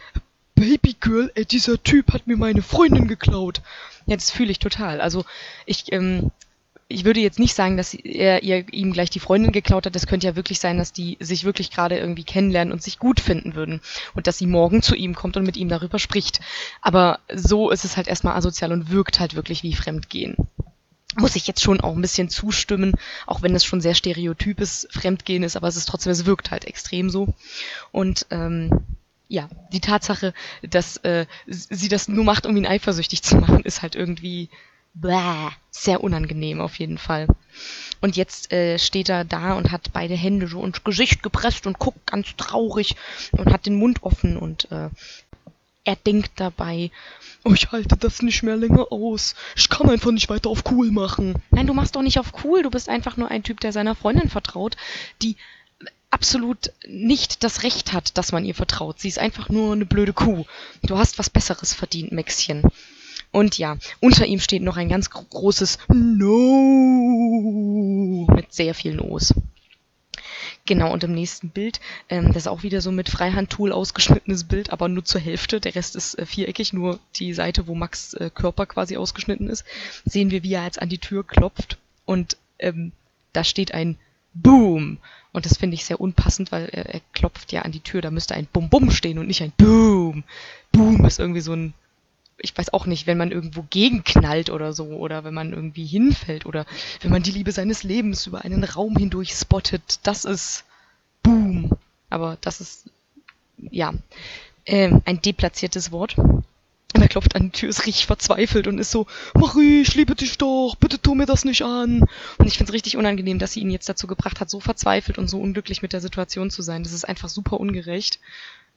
Speaker 3: Baby Girl, ey, dieser Typ hat mir meine Freundin geklaut.
Speaker 1: ja, das fühle ich total. Also ich, ähm, ich würde jetzt nicht sagen, dass er ihr ihm gleich die Freundin geklaut hat. Das könnte ja wirklich sein, dass die sich wirklich gerade irgendwie kennenlernen und sich gut finden würden. Und dass sie morgen zu ihm kommt und mit ihm darüber spricht. Aber so ist es halt erstmal asozial und wirkt halt wirklich wie Fremdgehen. Muss ich jetzt schon auch ein bisschen zustimmen, auch wenn es schon sehr stereotypes Fremdgehen ist, aber es ist trotzdem, es wirkt halt extrem so. Und ähm, ja, die Tatsache, dass äh, sie das nur macht, um ihn eifersüchtig zu machen, ist halt irgendwie bläh, sehr unangenehm auf jeden Fall. Und jetzt äh, steht er da und hat beide Hände so ins Gesicht gepresst und guckt ganz traurig und hat den Mund offen und äh, er denkt dabei,
Speaker 3: Oh, ich halte das nicht mehr länger aus. Ich kann einfach nicht weiter auf cool machen.
Speaker 1: nein, du machst doch nicht auf cool, du bist einfach nur ein Typ, der seiner Freundin vertraut, die absolut nicht das Recht hat, dass man ihr vertraut. Sie ist einfach nur eine blöde Kuh. Du hast was Besseres verdient, Maxchen. Und ja, unter ihm steht noch ein ganz gro- großes No mit sehr vielen O's. Genau, und im nächsten Bild, ähm, das ist auch wieder so mit Freihandtool ausgeschnittenes Bild, aber nur zur Hälfte. Der Rest ist äh, viereckig, nur die Seite, wo Max äh, Körper quasi ausgeschnitten ist. Sehen wir, wie er jetzt an die Tür klopft und ähm, da steht ein Boom. Und das finde ich sehr unpassend, weil er, er klopft ja an die Tür, da müsste ein Bum-Bum stehen und nicht ein Boom. Boom ist irgendwie so ein ich weiß auch nicht, wenn man irgendwo gegenknallt oder so, oder wenn man irgendwie hinfällt, oder wenn man die Liebe seines Lebens über einen Raum hindurch spottet, das ist Boom. Aber das ist, ja, ähm, ein deplatziertes Wort. Und er klopft an die Tür, ist richtig verzweifelt und ist so,
Speaker 3: Marie, ich liebe dich doch. Bitte tu mir das nicht an.
Speaker 1: und ich finde es richtig unangenehm, dass sie ihn jetzt dazu gebracht hat, so verzweifelt und so unglücklich mit der Situation zu sein. Das ist einfach super ungerecht.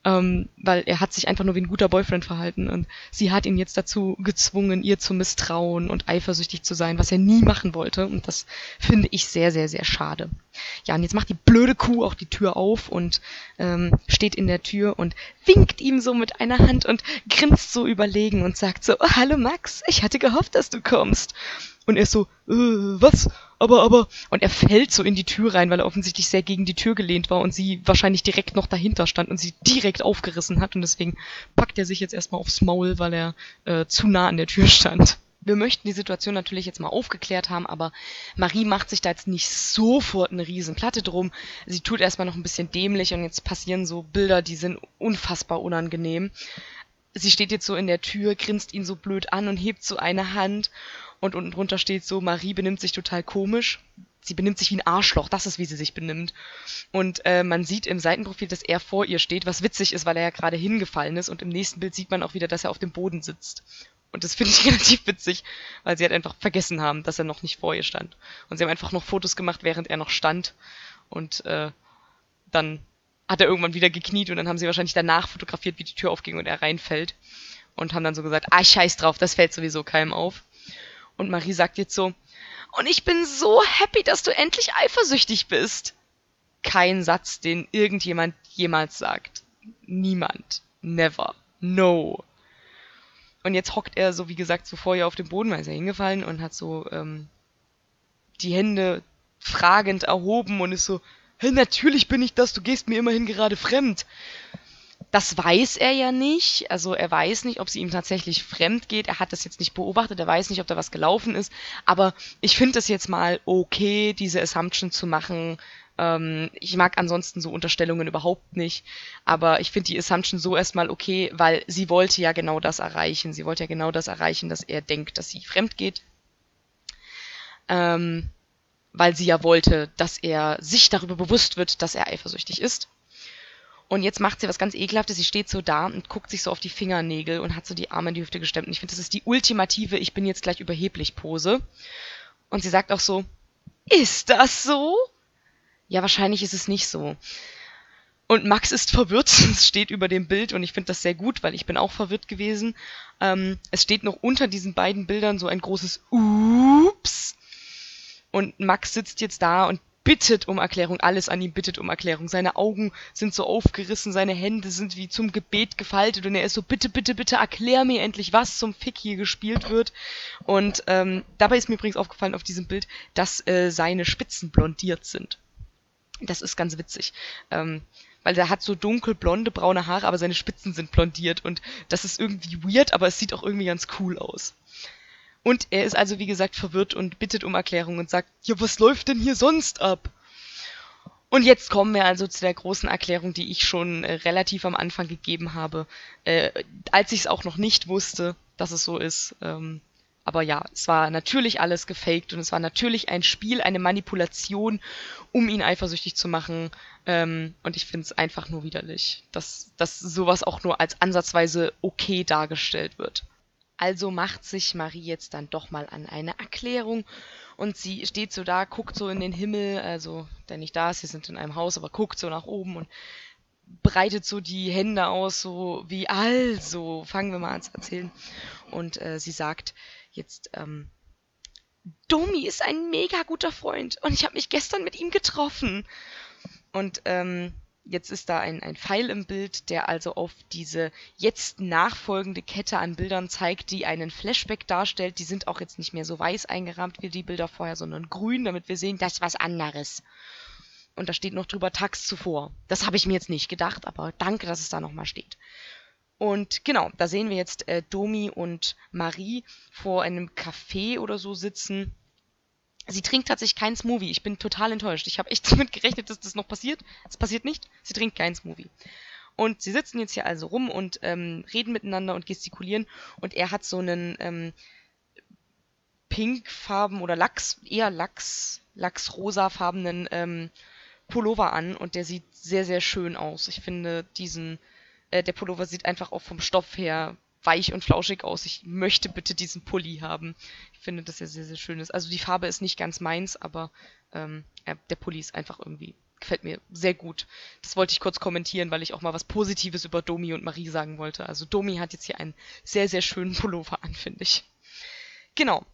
Speaker 1: Ähm, weil er hat sich einfach nur wie ein guter Boyfriend verhalten und sie hat ihn jetzt dazu gezwungen, ihr zu misstrauen und eifersüchtig zu sein, was er nie machen wollte. Und das finde ich sehr, sehr, sehr schade. Ja, und jetzt macht die blöde Kuh auch die Tür auf und ähm, steht in der Tür und winkt ihm so mit einer Hand und grinst so überlegen und sagt so, oh, hallo Max, ich hatte gehofft, dass du kommst.
Speaker 3: Und er ist so, äh, was? Aber, aber,
Speaker 1: Und er fällt so in die Tür rein, weil er offensichtlich sehr gegen die Tür gelehnt war und sie wahrscheinlich direkt noch dahinter stand und sie direkt aufgerissen hat. Und deswegen packt er sich jetzt erstmal aufs Maul, weil er äh, zu nah an der Tür stand. Wir möchten die Situation natürlich jetzt mal aufgeklärt haben, aber Marie macht sich da jetzt nicht sofort eine Riesenplatte drum. Sie tut erstmal noch ein bisschen dämlich und jetzt passieren so Bilder, die sind unfassbar unangenehm. Sie steht jetzt so in der Tür, grinst ihn so blöd an und hebt so eine Hand und unten drunter steht so, Marie benimmt sich total komisch. Sie benimmt sich wie ein Arschloch, das ist, wie sie sich benimmt. Und äh, man sieht im Seitenprofil, dass er vor ihr steht, was witzig ist, weil er ja gerade hingefallen ist. Und im nächsten Bild sieht man auch wieder, dass er auf dem Boden sitzt. Und das finde ich relativ witzig, weil sie halt einfach vergessen haben, dass er noch nicht vor ihr stand. Und sie haben einfach noch Fotos gemacht, während er noch stand. Und äh, dann hat er irgendwann wieder gekniet und dann haben sie wahrscheinlich danach fotografiert, wie die Tür aufging und er reinfällt. Und haben dann so gesagt, ah, scheiß drauf, das fällt sowieso keinem auf. Und Marie sagt jetzt so, und ich bin so happy, dass du endlich eifersüchtig bist. Kein Satz, den irgendjemand jemals sagt. Niemand. Never. No. Und jetzt hockt er so, wie gesagt, so vor ihr auf dem Boden, weil ist er hingefallen und hat so ähm, die Hände fragend erhoben und ist so, hey, natürlich bin ich das, du gehst mir immerhin gerade fremd. Das weiß er ja nicht. Also er weiß nicht, ob sie ihm tatsächlich fremd geht. Er hat das jetzt nicht beobachtet. Er weiß nicht, ob da was gelaufen ist. Aber ich finde es jetzt mal okay, diese Assumption zu machen. Ähm, ich mag ansonsten so Unterstellungen überhaupt nicht. Aber ich finde die Assumption so erstmal okay, weil sie wollte ja genau das erreichen. Sie wollte ja genau das erreichen, dass er denkt, dass sie fremd geht. Ähm, weil sie ja wollte, dass er sich darüber bewusst wird, dass er eifersüchtig ist. Und jetzt macht sie was ganz Ekelhaftes. Sie steht so da und guckt sich so auf die Fingernägel und hat so die Arme in die Hüfte gestemmt. Und ich finde, das ist die ultimative Ich bin jetzt gleich überheblich Pose. Und sie sagt auch so, ist das so? Ja, wahrscheinlich ist es nicht so. Und Max ist verwirrt. Es steht über dem Bild und ich finde das sehr gut, weil ich bin auch verwirrt gewesen. Ähm, es steht noch unter diesen beiden Bildern so ein großes Ups. Und Max sitzt jetzt da und bittet um Erklärung, alles an ihm bittet um Erklärung. Seine Augen sind so aufgerissen, seine Hände sind wie zum Gebet gefaltet und er ist so, bitte, bitte, bitte, erklär mir endlich, was zum Fick hier gespielt wird. Und ähm, dabei ist mir übrigens aufgefallen auf diesem Bild, dass äh, seine Spitzen blondiert sind. Das ist ganz witzig. Ähm, weil der hat so dunkelblonde, braune Haare, aber seine Spitzen sind blondiert und das ist irgendwie weird, aber es sieht auch irgendwie ganz cool aus. Und er ist also, wie gesagt, verwirrt und bittet um Erklärung und sagt, ja, was läuft denn hier sonst ab? Und jetzt kommen wir also zu der großen Erklärung, die ich schon äh, relativ am Anfang gegeben habe, äh, als ich es auch noch nicht wusste, dass es so ist. Ähm, aber ja, es war natürlich alles gefaked und es war natürlich ein Spiel, eine Manipulation, um ihn eifersüchtig zu machen. Ähm, und ich finde es einfach nur widerlich, dass, dass sowas auch nur als ansatzweise okay dargestellt wird. Also macht sich Marie jetzt dann doch mal an eine Erklärung und sie steht so da, guckt so in den Himmel, also der nicht da ist, sie sind in einem Haus, aber guckt so nach oben und breitet so die Hände aus, so wie also, fangen wir mal an zu erzählen. Und äh, sie sagt jetzt, ähm, Domi ist ein mega guter Freund und ich habe mich gestern mit ihm getroffen. Und ähm, Jetzt ist da ein, ein Pfeil im Bild, der also auf diese jetzt nachfolgende Kette an Bildern zeigt, die einen Flashback darstellt. Die sind auch jetzt nicht mehr so weiß eingerahmt wie die Bilder vorher, sondern grün, damit wir sehen, das ist was anderes. Und da steht noch drüber Tags zuvor. Das habe ich mir jetzt nicht gedacht, aber danke, dass es da nochmal steht. Und genau, da sehen wir jetzt äh, Domi und Marie vor einem Café oder so sitzen Sie trinkt tatsächlich keinen Smoothie. Ich bin total enttäuscht. Ich habe echt damit gerechnet, dass das noch passiert. Es passiert nicht. Sie trinkt keinen Smoothie. Und sie sitzen jetzt hier also rum und ähm, reden miteinander und gestikulieren. Und er hat so einen ähm, pinkfarben oder Lachs, eher Lachs, Lachsrosafarbenen ähm, Pullover an. Und der sieht sehr, sehr schön aus. Ich finde diesen, äh, der Pullover sieht einfach auch vom Stoff her weich und flauschig aus. Ich möchte bitte diesen Pulli haben. Ich finde, dass er sehr, sehr schön ist. Also die Farbe ist nicht ganz meins, aber ähm, der Pulli ist einfach irgendwie, gefällt mir sehr gut. Das wollte ich kurz kommentieren, weil ich auch mal was Positives über Domi und Marie sagen wollte. Also Domi hat jetzt hier einen sehr, sehr schönen Pullover an, finde ich. Genau.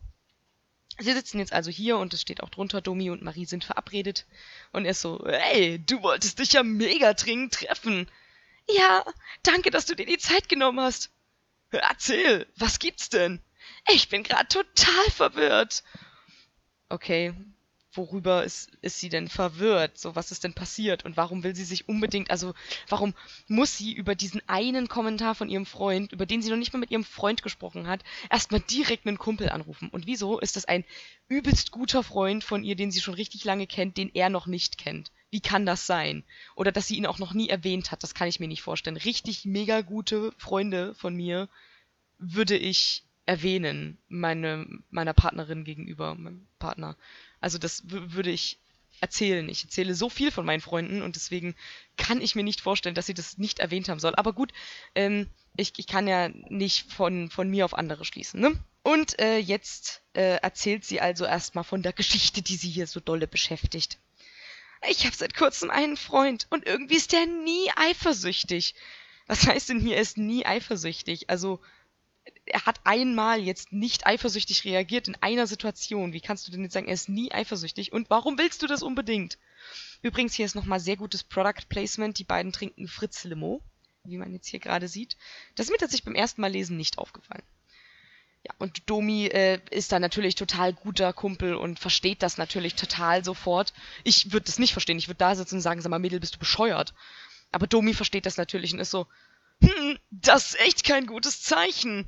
Speaker 1: Sie sitzen jetzt also hier und es steht auch drunter, Domi und Marie sind verabredet. Und er ist so, hey, du wolltest dich ja mega dringend treffen. Ja, danke, dass du dir die Zeit genommen hast. Erzähl, was gibt's denn? Ich bin gerade total verwirrt. Okay, worüber ist, ist sie denn verwirrt? So, was ist denn passiert? Und warum will sie sich unbedingt, also, warum muss sie über diesen einen Kommentar von ihrem Freund, über den sie noch nicht mal mit ihrem Freund gesprochen hat, erstmal direkt einen Kumpel anrufen? Und wieso ist das ein übelst guter Freund von ihr, den sie schon richtig lange kennt, den er noch nicht kennt? Wie kann das sein? Oder dass sie ihn auch noch nie erwähnt hat, das kann ich mir nicht vorstellen. Richtig mega gute Freunde von mir würde ich erwähnen, meine, meiner Partnerin gegenüber, meinem Partner. Also das würde ich erzählen. Ich erzähle so viel von meinen Freunden und deswegen kann ich mir nicht vorstellen, dass sie das nicht erwähnt haben soll. Aber gut, ähm, ich, ich kann ja nicht von, von mir auf andere schließen. Ne? Und äh, jetzt äh, erzählt sie also erstmal von der Geschichte, die sie hier so dolle beschäftigt. Ich habe seit kurzem einen Freund und irgendwie ist der nie eifersüchtig. Was heißt denn hier, er ist nie eifersüchtig? Also, er hat einmal jetzt nicht eifersüchtig reagiert in einer Situation. Wie kannst du denn jetzt sagen, er ist nie eifersüchtig? Und warum willst du das unbedingt? Übrigens, hier ist nochmal sehr gutes Product Placement. Die beiden trinken Fritz Limo, wie man jetzt hier gerade sieht. Das ist mir tatsächlich beim ersten Mal lesen nicht aufgefallen. Ja, und Domi äh, ist da natürlich total guter Kumpel und versteht das natürlich total sofort. Ich würde das nicht verstehen. Ich würde da sitzen und sagen, sag mal, Mädel, bist du bescheuert? Aber Domi versteht das natürlich und ist so, hm, das ist echt kein gutes Zeichen.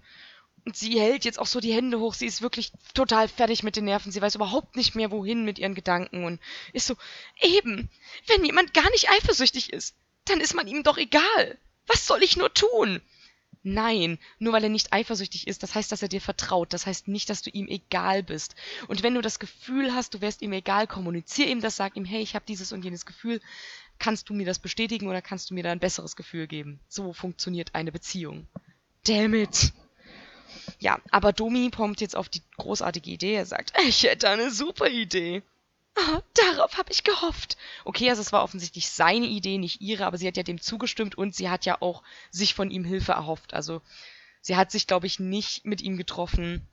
Speaker 1: Und sie hält jetzt auch so die Hände hoch. Sie ist wirklich total fertig mit den Nerven. Sie weiß überhaupt nicht mehr, wohin mit ihren Gedanken und ist so, eben, wenn jemand gar nicht eifersüchtig ist, dann ist man ihm doch egal. Was soll ich nur tun? Nein, nur weil er nicht eifersüchtig ist, das heißt, dass er dir vertraut. Das heißt nicht, dass du ihm egal bist. Und wenn du das Gefühl hast, du wärst ihm egal, kommunizier ihm das, sag ihm, hey, ich habe dieses und jenes Gefühl. Kannst du mir das bestätigen oder kannst du mir da ein besseres Gefühl geben? So funktioniert eine Beziehung. Damn it. Ja, aber Domi kommt jetzt auf die großartige Idee. Er sagt, ich hätte eine super Idee. Oh, darauf habe ich gehofft. Okay, also es war offensichtlich seine Idee, nicht ihre, aber sie hat ja dem zugestimmt und sie hat ja auch sich von ihm Hilfe erhofft. Also sie hat sich, glaube ich, nicht mit ihm getroffen,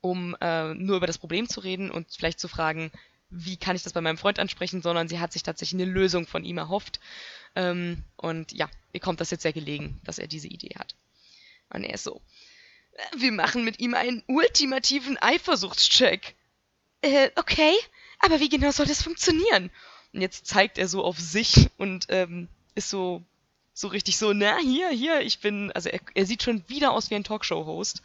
Speaker 1: um äh, nur über das Problem zu reden und vielleicht zu fragen, wie kann ich das bei meinem Freund ansprechen, sondern sie hat sich tatsächlich eine Lösung von ihm erhofft. Ähm, und ja, ihr kommt das jetzt sehr gelegen, dass er diese Idee hat. Und er ist so, wir machen mit ihm einen ultimativen Eifersuchtscheck. Äh, okay, aber wie genau soll das funktionieren? Und jetzt zeigt er so auf sich und ähm, ist so so richtig so, na, hier, hier, ich bin, also er, er sieht schon wieder aus wie ein Talkshow-Host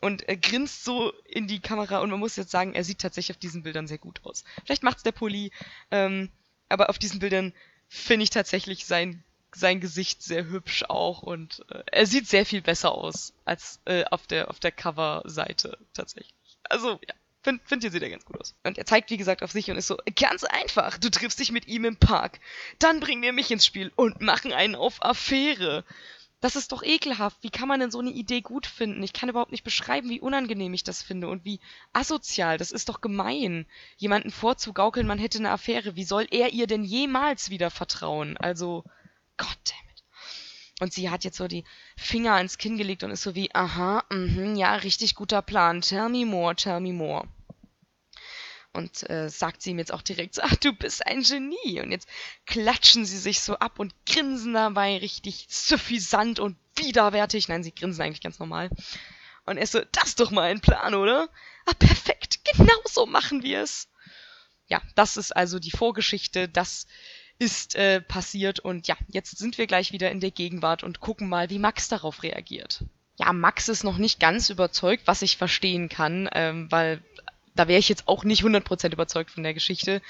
Speaker 1: und er grinst so in die Kamera und man muss jetzt sagen, er sieht tatsächlich auf diesen Bildern sehr gut aus. Vielleicht macht's der Pulli, ähm, aber auf diesen Bildern finde ich tatsächlich sein, sein Gesicht sehr hübsch auch und äh, er sieht sehr viel besser aus als äh, auf der, auf der Cover-Seite tatsächlich. Also, ja. Find, find ihr, sieht er ganz gut aus. Und er zeigt, wie gesagt, auf sich und ist so, ganz einfach, du triffst dich mit ihm im Park. Dann bringen wir mich ins Spiel und machen einen auf Affäre. Das ist doch ekelhaft. Wie kann man denn so eine Idee gut finden? Ich kann überhaupt nicht beschreiben, wie unangenehm ich das finde und wie asozial. Das ist doch gemein. Jemanden vorzugaukeln, man hätte eine Affäre. Wie soll er ihr denn jemals wieder vertrauen? Also, goddammit. Und sie hat jetzt so die Finger ans Kinn gelegt und ist so wie, aha, mhm, ja, richtig guter Plan. Tell me more, tell me more. Und äh, sagt sie ihm jetzt auch direkt so, ach, du bist ein Genie. Und jetzt klatschen sie sich so ab und grinsen dabei richtig suffisant und widerwärtig. Nein, sie grinsen eigentlich ganz normal. Und er ist so, das ist doch mal ein Plan, oder? Ah, perfekt, genau so machen wir es. Ja, das ist also die Vorgeschichte. Das ist äh, passiert und ja, jetzt sind wir gleich wieder in der Gegenwart und gucken mal, wie Max darauf reagiert. Ja, Max ist noch nicht ganz überzeugt, was ich verstehen kann, ähm, weil da wäre ich jetzt auch nicht 100% überzeugt von der Geschichte.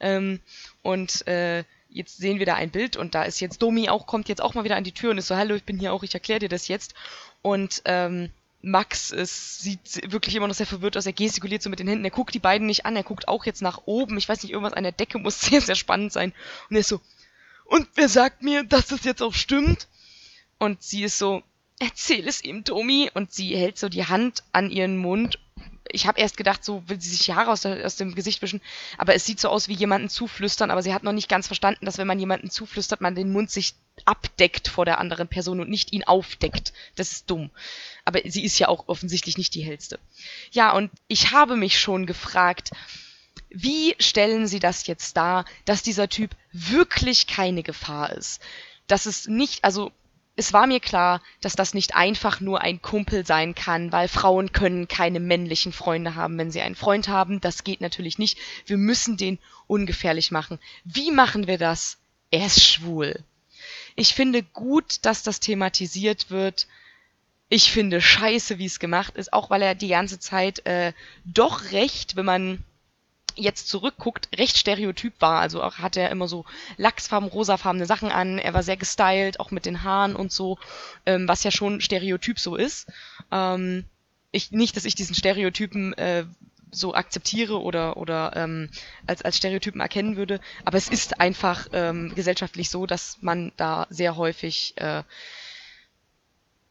Speaker 1: Ähm, und äh, jetzt sehen wir da ein Bild und da ist jetzt Domi auch, kommt jetzt auch mal wieder an die Tür und ist so, hallo, ich bin hier auch, ich erkläre dir das jetzt. Und ähm, Max ist, sieht wirklich immer noch sehr verwirrt aus, er gestikuliert so mit den Händen, er guckt die beiden nicht an, er guckt auch jetzt nach oben, ich weiß nicht, irgendwas an der Decke muss sehr, sehr spannend sein. Und er ist so, und wer sagt mir, dass das jetzt auch stimmt? Und sie ist so, erzähl es ihm, Domi. Und sie hält so die Hand an ihren Mund ich habe erst gedacht, so will sie sich die Haare aus, der, aus, dem Gesicht wischen, aber es sieht so aus wie jemanden zuflüstern, aber sie hat noch nicht ganz verstanden, dass wenn man jemanden zuflüstert, man den Mund sich abdeckt vor der anderen Person und nicht ihn aufdeckt. Das ist dumm. Aber sie ist ja auch offensichtlich nicht die hellste. Ja, und ich habe mich schon gefragt, wie stellen sie das jetzt dar, dass dieser Typ wirklich keine Gefahr ist? Dass es nicht, also es war mir klar, dass das nicht einfach nur ein Kumpel sein kann, weil Frauen können keine männlichen Freunde haben, wenn sie einen Freund haben. Das geht natürlich nicht. Wir müssen den ungefährlich machen. Wie machen wir das? Er ist schwul. Ich finde gut, dass das thematisiert wird. Ich finde scheiße, wie es gemacht ist, auch weil er die ganze Zeit äh, doch recht, wenn man jetzt zurückguckt, recht stereotyp war. Also auch hat er immer so lachsfarben, rosafarbene Sachen an. Er war sehr gestylt, auch mit den Haaren und so, ähm, was ja schon stereotyp so ist. Ähm, ich, nicht, dass ich diesen Stereotypen äh, so akzeptiere oder, oder ähm, als, als Stereotypen erkennen würde, aber es ist einfach ähm, gesellschaftlich so, dass man da sehr häufig äh,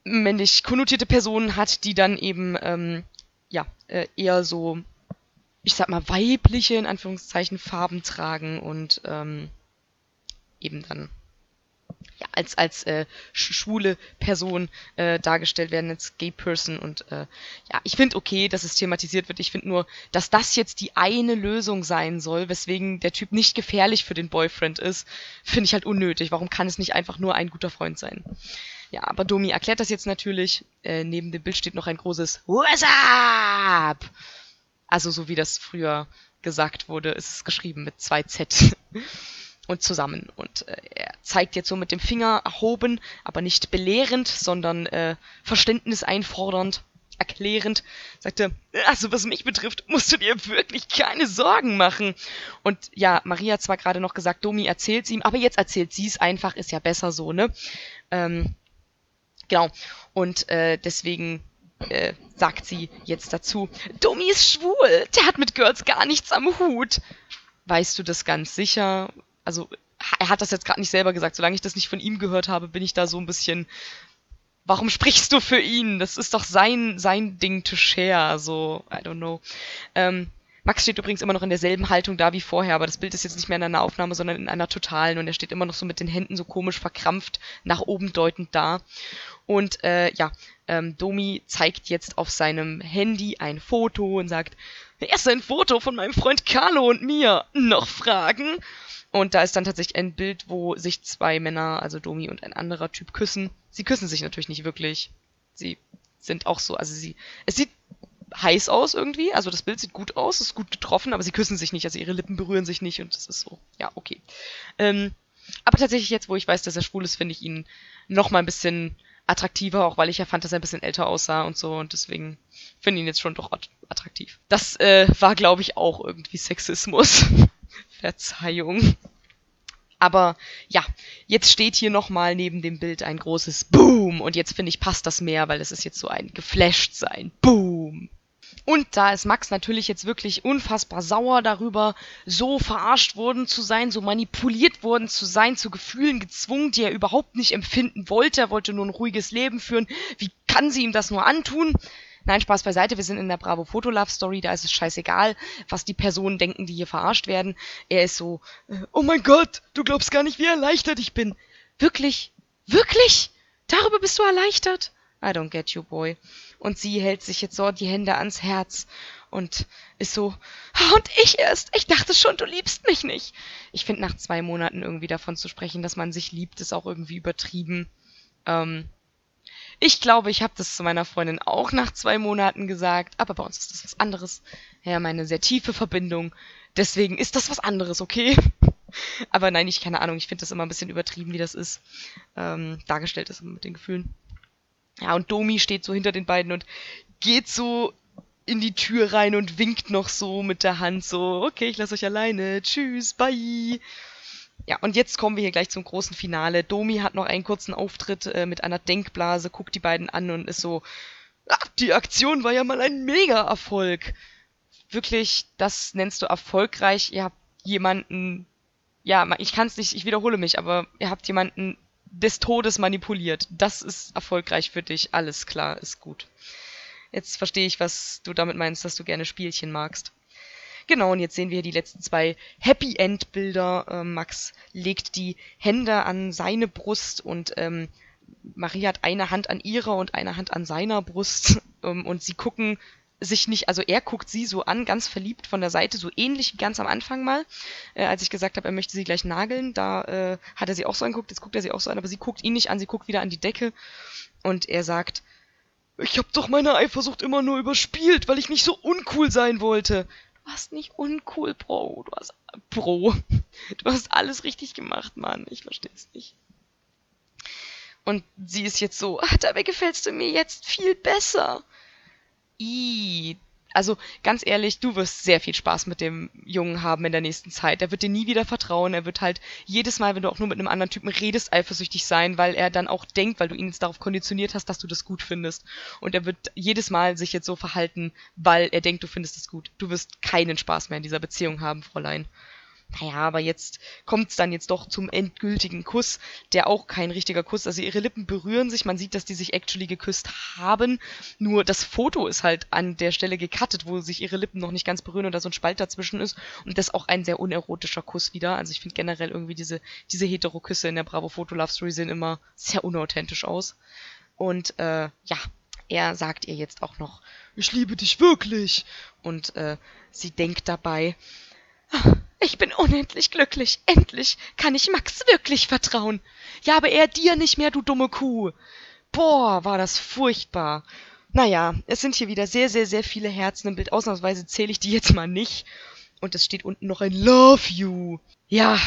Speaker 1: männlich konnotierte Personen hat, die dann eben ähm, ja äh, eher so ich sag mal, weibliche, in Anführungszeichen, Farben tragen und ähm, eben dann ja, als, als äh, schwule Person äh, dargestellt werden, als Gay Person. Und äh, ja, ich finde okay, dass es thematisiert wird. Ich finde nur, dass das jetzt die eine Lösung sein soll, weswegen der Typ nicht gefährlich für den Boyfriend ist, finde ich halt unnötig. Warum kann es nicht einfach nur ein guter Freund sein? Ja, aber Domi erklärt das jetzt natürlich. Äh, neben dem Bild steht noch ein großes What's up? Also so wie das früher gesagt wurde, ist es geschrieben mit zwei Z. und zusammen. Und äh, er zeigt jetzt so mit dem Finger erhoben, aber nicht belehrend, sondern äh, Verständnis einfordernd, erklärend, sagte, also was mich betrifft, musst du dir wirklich keine Sorgen machen. Und ja, Maria hat zwar gerade noch gesagt, Domi erzählt sie ihm, aber jetzt erzählt sie es einfach, ist ja besser so, ne? Ähm, genau. Und äh, deswegen äh, sagt sie jetzt dazu, Domi ist schwul, der hat mit Girls gar nichts am Hut. Weißt du das ganz sicher? Also, er hat das jetzt gerade nicht selber gesagt. Solange ich das nicht von ihm gehört habe, bin ich da so ein bisschen. Warum sprichst du für ihn? Das ist doch sein, sein Ding to share. So, I don't know. Ähm, Max steht übrigens immer noch in derselben Haltung da wie vorher, aber das Bild ist jetzt nicht mehr in einer Aufnahme, sondern in einer totalen und er steht immer noch so mit den Händen so komisch verkrampft nach oben deutend da. Und äh, ja, ähm, Domi zeigt jetzt auf seinem Handy ein Foto und sagt, erst ein Foto von meinem Freund Carlo und mir. Noch Fragen? Und da ist dann tatsächlich ein Bild, wo sich zwei Männer, also Domi und ein anderer Typ, küssen. Sie küssen sich natürlich nicht wirklich. Sie sind auch so, also sie, es sieht heiß aus irgendwie, also das Bild sieht gut aus, ist gut getroffen, aber sie küssen sich nicht, also ihre Lippen berühren sich nicht und das ist so, ja, okay. Ähm, aber tatsächlich jetzt, wo ich weiß, dass er schwul ist, finde ich ihn noch mal ein bisschen attraktiver, auch weil ich ja fand, dass er ein bisschen älter aussah und so und deswegen finde ihn jetzt schon doch attraktiv. Das äh, war, glaube ich, auch irgendwie Sexismus. Verzeihung. Aber ja, jetzt steht hier nochmal neben dem Bild ein großes Boom. Und jetzt finde ich, passt das mehr, weil es ist jetzt so ein geflasht sein. Boom. Und da ist Max natürlich jetzt wirklich unfassbar sauer darüber, so verarscht worden zu sein, so manipuliert worden zu sein, zu Gefühlen gezwungen, die er überhaupt nicht empfinden wollte. Er wollte nur ein ruhiges Leben führen. Wie kann sie ihm das nur antun? Nein, Spaß beiseite, wir sind in der Bravo Photo Love Story, da ist es scheißegal, was die Personen denken, die hier verarscht werden. Er ist so, äh, oh mein Gott, du glaubst gar nicht, wie erleichtert ich bin. Wirklich? Wirklich? Darüber bist du erleichtert? I don't get you, boy. Und sie hält sich jetzt so die Hände ans Herz und ist so, und ich erst, ich dachte schon, du liebst mich nicht. Ich finde nach zwei Monaten irgendwie davon zu sprechen, dass man sich liebt, ist auch irgendwie übertrieben. Ähm, ich glaube, ich habe das zu meiner Freundin auch nach zwei Monaten gesagt, aber bei uns ist das was anderes. Ja, meine sehr tiefe Verbindung. Deswegen ist das was anderes, okay? aber nein, ich keine Ahnung. Ich finde das immer ein bisschen übertrieben, wie das ist. Ähm, dargestellt ist mit den Gefühlen. Ja, und Domi steht so hinter den beiden und geht so in die Tür rein und winkt noch so mit der Hand so, okay, ich lasse euch alleine, tschüss, bye. Ja, und jetzt kommen wir hier gleich zum großen Finale. Domi hat noch einen kurzen Auftritt äh, mit einer Denkblase, guckt die beiden an und ist so, ach, die Aktion war ja mal ein Mega-Erfolg. Wirklich, das nennst du erfolgreich. Ihr habt jemanden, ja, ich kann es nicht, ich wiederhole mich, aber ihr habt jemanden des Todes manipuliert. Das ist erfolgreich für dich. Alles klar, ist gut. Jetzt verstehe ich, was du damit meinst, dass du gerne Spielchen magst. Genau, und jetzt sehen wir die letzten zwei Happy End Bilder. Ähm, Max legt die Hände an seine Brust und ähm, Maria hat eine Hand an ihrer und eine Hand an seiner Brust ähm, und sie gucken sich nicht, also er guckt sie so an, ganz verliebt von der Seite, so ähnlich wie ganz am Anfang mal, äh, als ich gesagt habe, er möchte sie gleich nageln, da äh, hat er sie auch so angeguckt, jetzt guckt er sie auch so an, aber sie guckt ihn nicht an, sie guckt wieder an die Decke und er sagt, ich hab doch meine Eifersucht immer nur überspielt, weil ich nicht so uncool sein wollte warst nicht uncool, Bro. Du hast, Bro. Du hast alles richtig gemacht, Mann. Ich verstehe es nicht. Und sie ist jetzt so, ach, dabei gefällst du mir jetzt viel besser. I, also ganz ehrlich, du wirst sehr viel Spaß mit dem Jungen haben in der nächsten Zeit. Er wird dir nie wieder vertrauen. Er wird halt jedes Mal, wenn du auch nur mit einem anderen Typen redest, eifersüchtig sein, weil er dann auch denkt, weil du ihn jetzt darauf konditioniert hast, dass du das gut findest. Und er wird jedes Mal sich jetzt so verhalten, weil er denkt, du findest es gut. Du wirst keinen Spaß mehr in dieser Beziehung haben, Fräulein. Naja, aber jetzt kommt's dann jetzt doch zum endgültigen Kuss, der auch kein richtiger Kuss. Also ihre Lippen berühren sich, man sieht, dass die sich actually geküsst haben. Nur das Foto ist halt an der Stelle gecuttet, wo sich ihre Lippen noch nicht ganz berühren und da so ein Spalt dazwischen ist. Und das ist auch ein sehr unerotischer Kuss wieder. Also ich finde generell irgendwie diese, diese Hetero-Küsse in der Bravo Photo Love Story sehen immer sehr unauthentisch aus. Und äh, ja, er sagt ihr jetzt auch noch, ich liebe dich wirklich. Und äh, sie denkt dabei, ich bin unendlich glücklich. Endlich kann ich Max wirklich vertrauen. Ja, aber er dir nicht mehr, du dumme Kuh. Boah, war das furchtbar. Naja, es sind hier wieder sehr, sehr, sehr viele Herzen im Bild. Ausnahmsweise zähle ich die jetzt mal nicht. Und es steht unten noch ein Love You. Ja,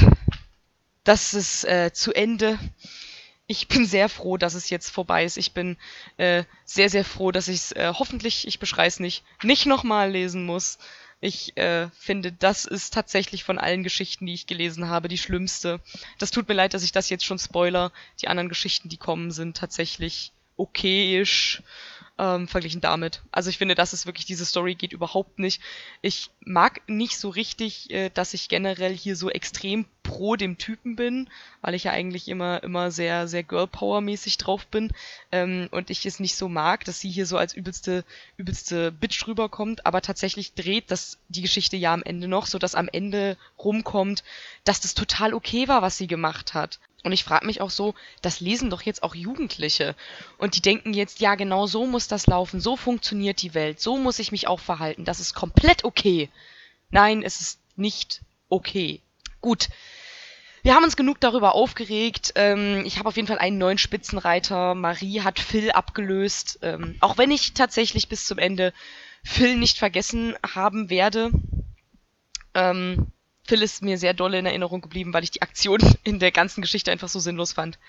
Speaker 1: das ist äh, zu Ende. Ich bin sehr froh, dass es jetzt vorbei ist. Ich bin äh, sehr, sehr froh, dass ich es äh, hoffentlich, ich beschreibe es nicht, nicht nochmal lesen muss. Ich äh, finde, das ist tatsächlich von allen Geschichten, die ich gelesen habe, die schlimmste. Das tut mir leid, dass ich das jetzt schon spoiler. Die anderen Geschichten, die kommen, sind tatsächlich okayisch ähm, verglichen damit. Also ich finde, das ist wirklich, diese Story geht überhaupt nicht. Ich mag nicht so richtig, äh, dass ich generell hier so extrem pro dem Typen bin, weil ich ja eigentlich immer, immer sehr, sehr Girl-Power-mäßig drauf bin ähm, und ich es nicht so mag, dass sie hier so als übelste, übelste Bitch rüberkommt, aber tatsächlich dreht das die Geschichte ja am Ende noch, so dass am Ende rumkommt, dass das total okay war, was sie gemacht hat. Und ich frage mich auch so, das lesen doch jetzt auch Jugendliche. Und die denken jetzt, ja, genau so muss das laufen, so funktioniert die Welt, so muss ich mich auch verhalten. Das ist komplett okay. Nein, es ist nicht okay. Gut. Wir haben uns genug darüber aufgeregt. Ähm, ich habe auf jeden Fall einen neuen Spitzenreiter. Marie hat Phil abgelöst. Ähm, auch wenn ich tatsächlich bis zum Ende Phil nicht vergessen haben werde. Ähm, Phil ist mir sehr doll in Erinnerung geblieben, weil ich die Aktion in der ganzen Geschichte einfach so sinnlos fand.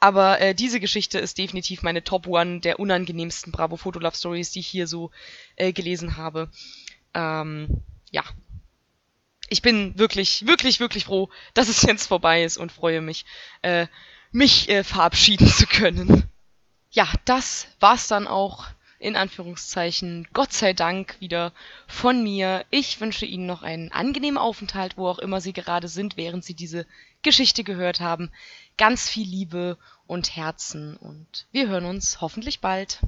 Speaker 1: Aber äh, diese Geschichte ist definitiv meine Top One der unangenehmsten Bravo Photo Love Stories, die ich hier so äh, gelesen habe. Ähm, ja. Ich bin wirklich, wirklich, wirklich froh, dass es jetzt vorbei ist und freue mich, äh, mich äh, verabschieden zu können. Ja, das war's dann auch in Anführungszeichen, Gott sei Dank wieder von mir. Ich wünsche Ihnen noch einen angenehmen Aufenthalt, wo auch immer Sie gerade sind, während Sie diese Geschichte gehört haben. Ganz viel Liebe und Herzen und wir hören uns hoffentlich bald.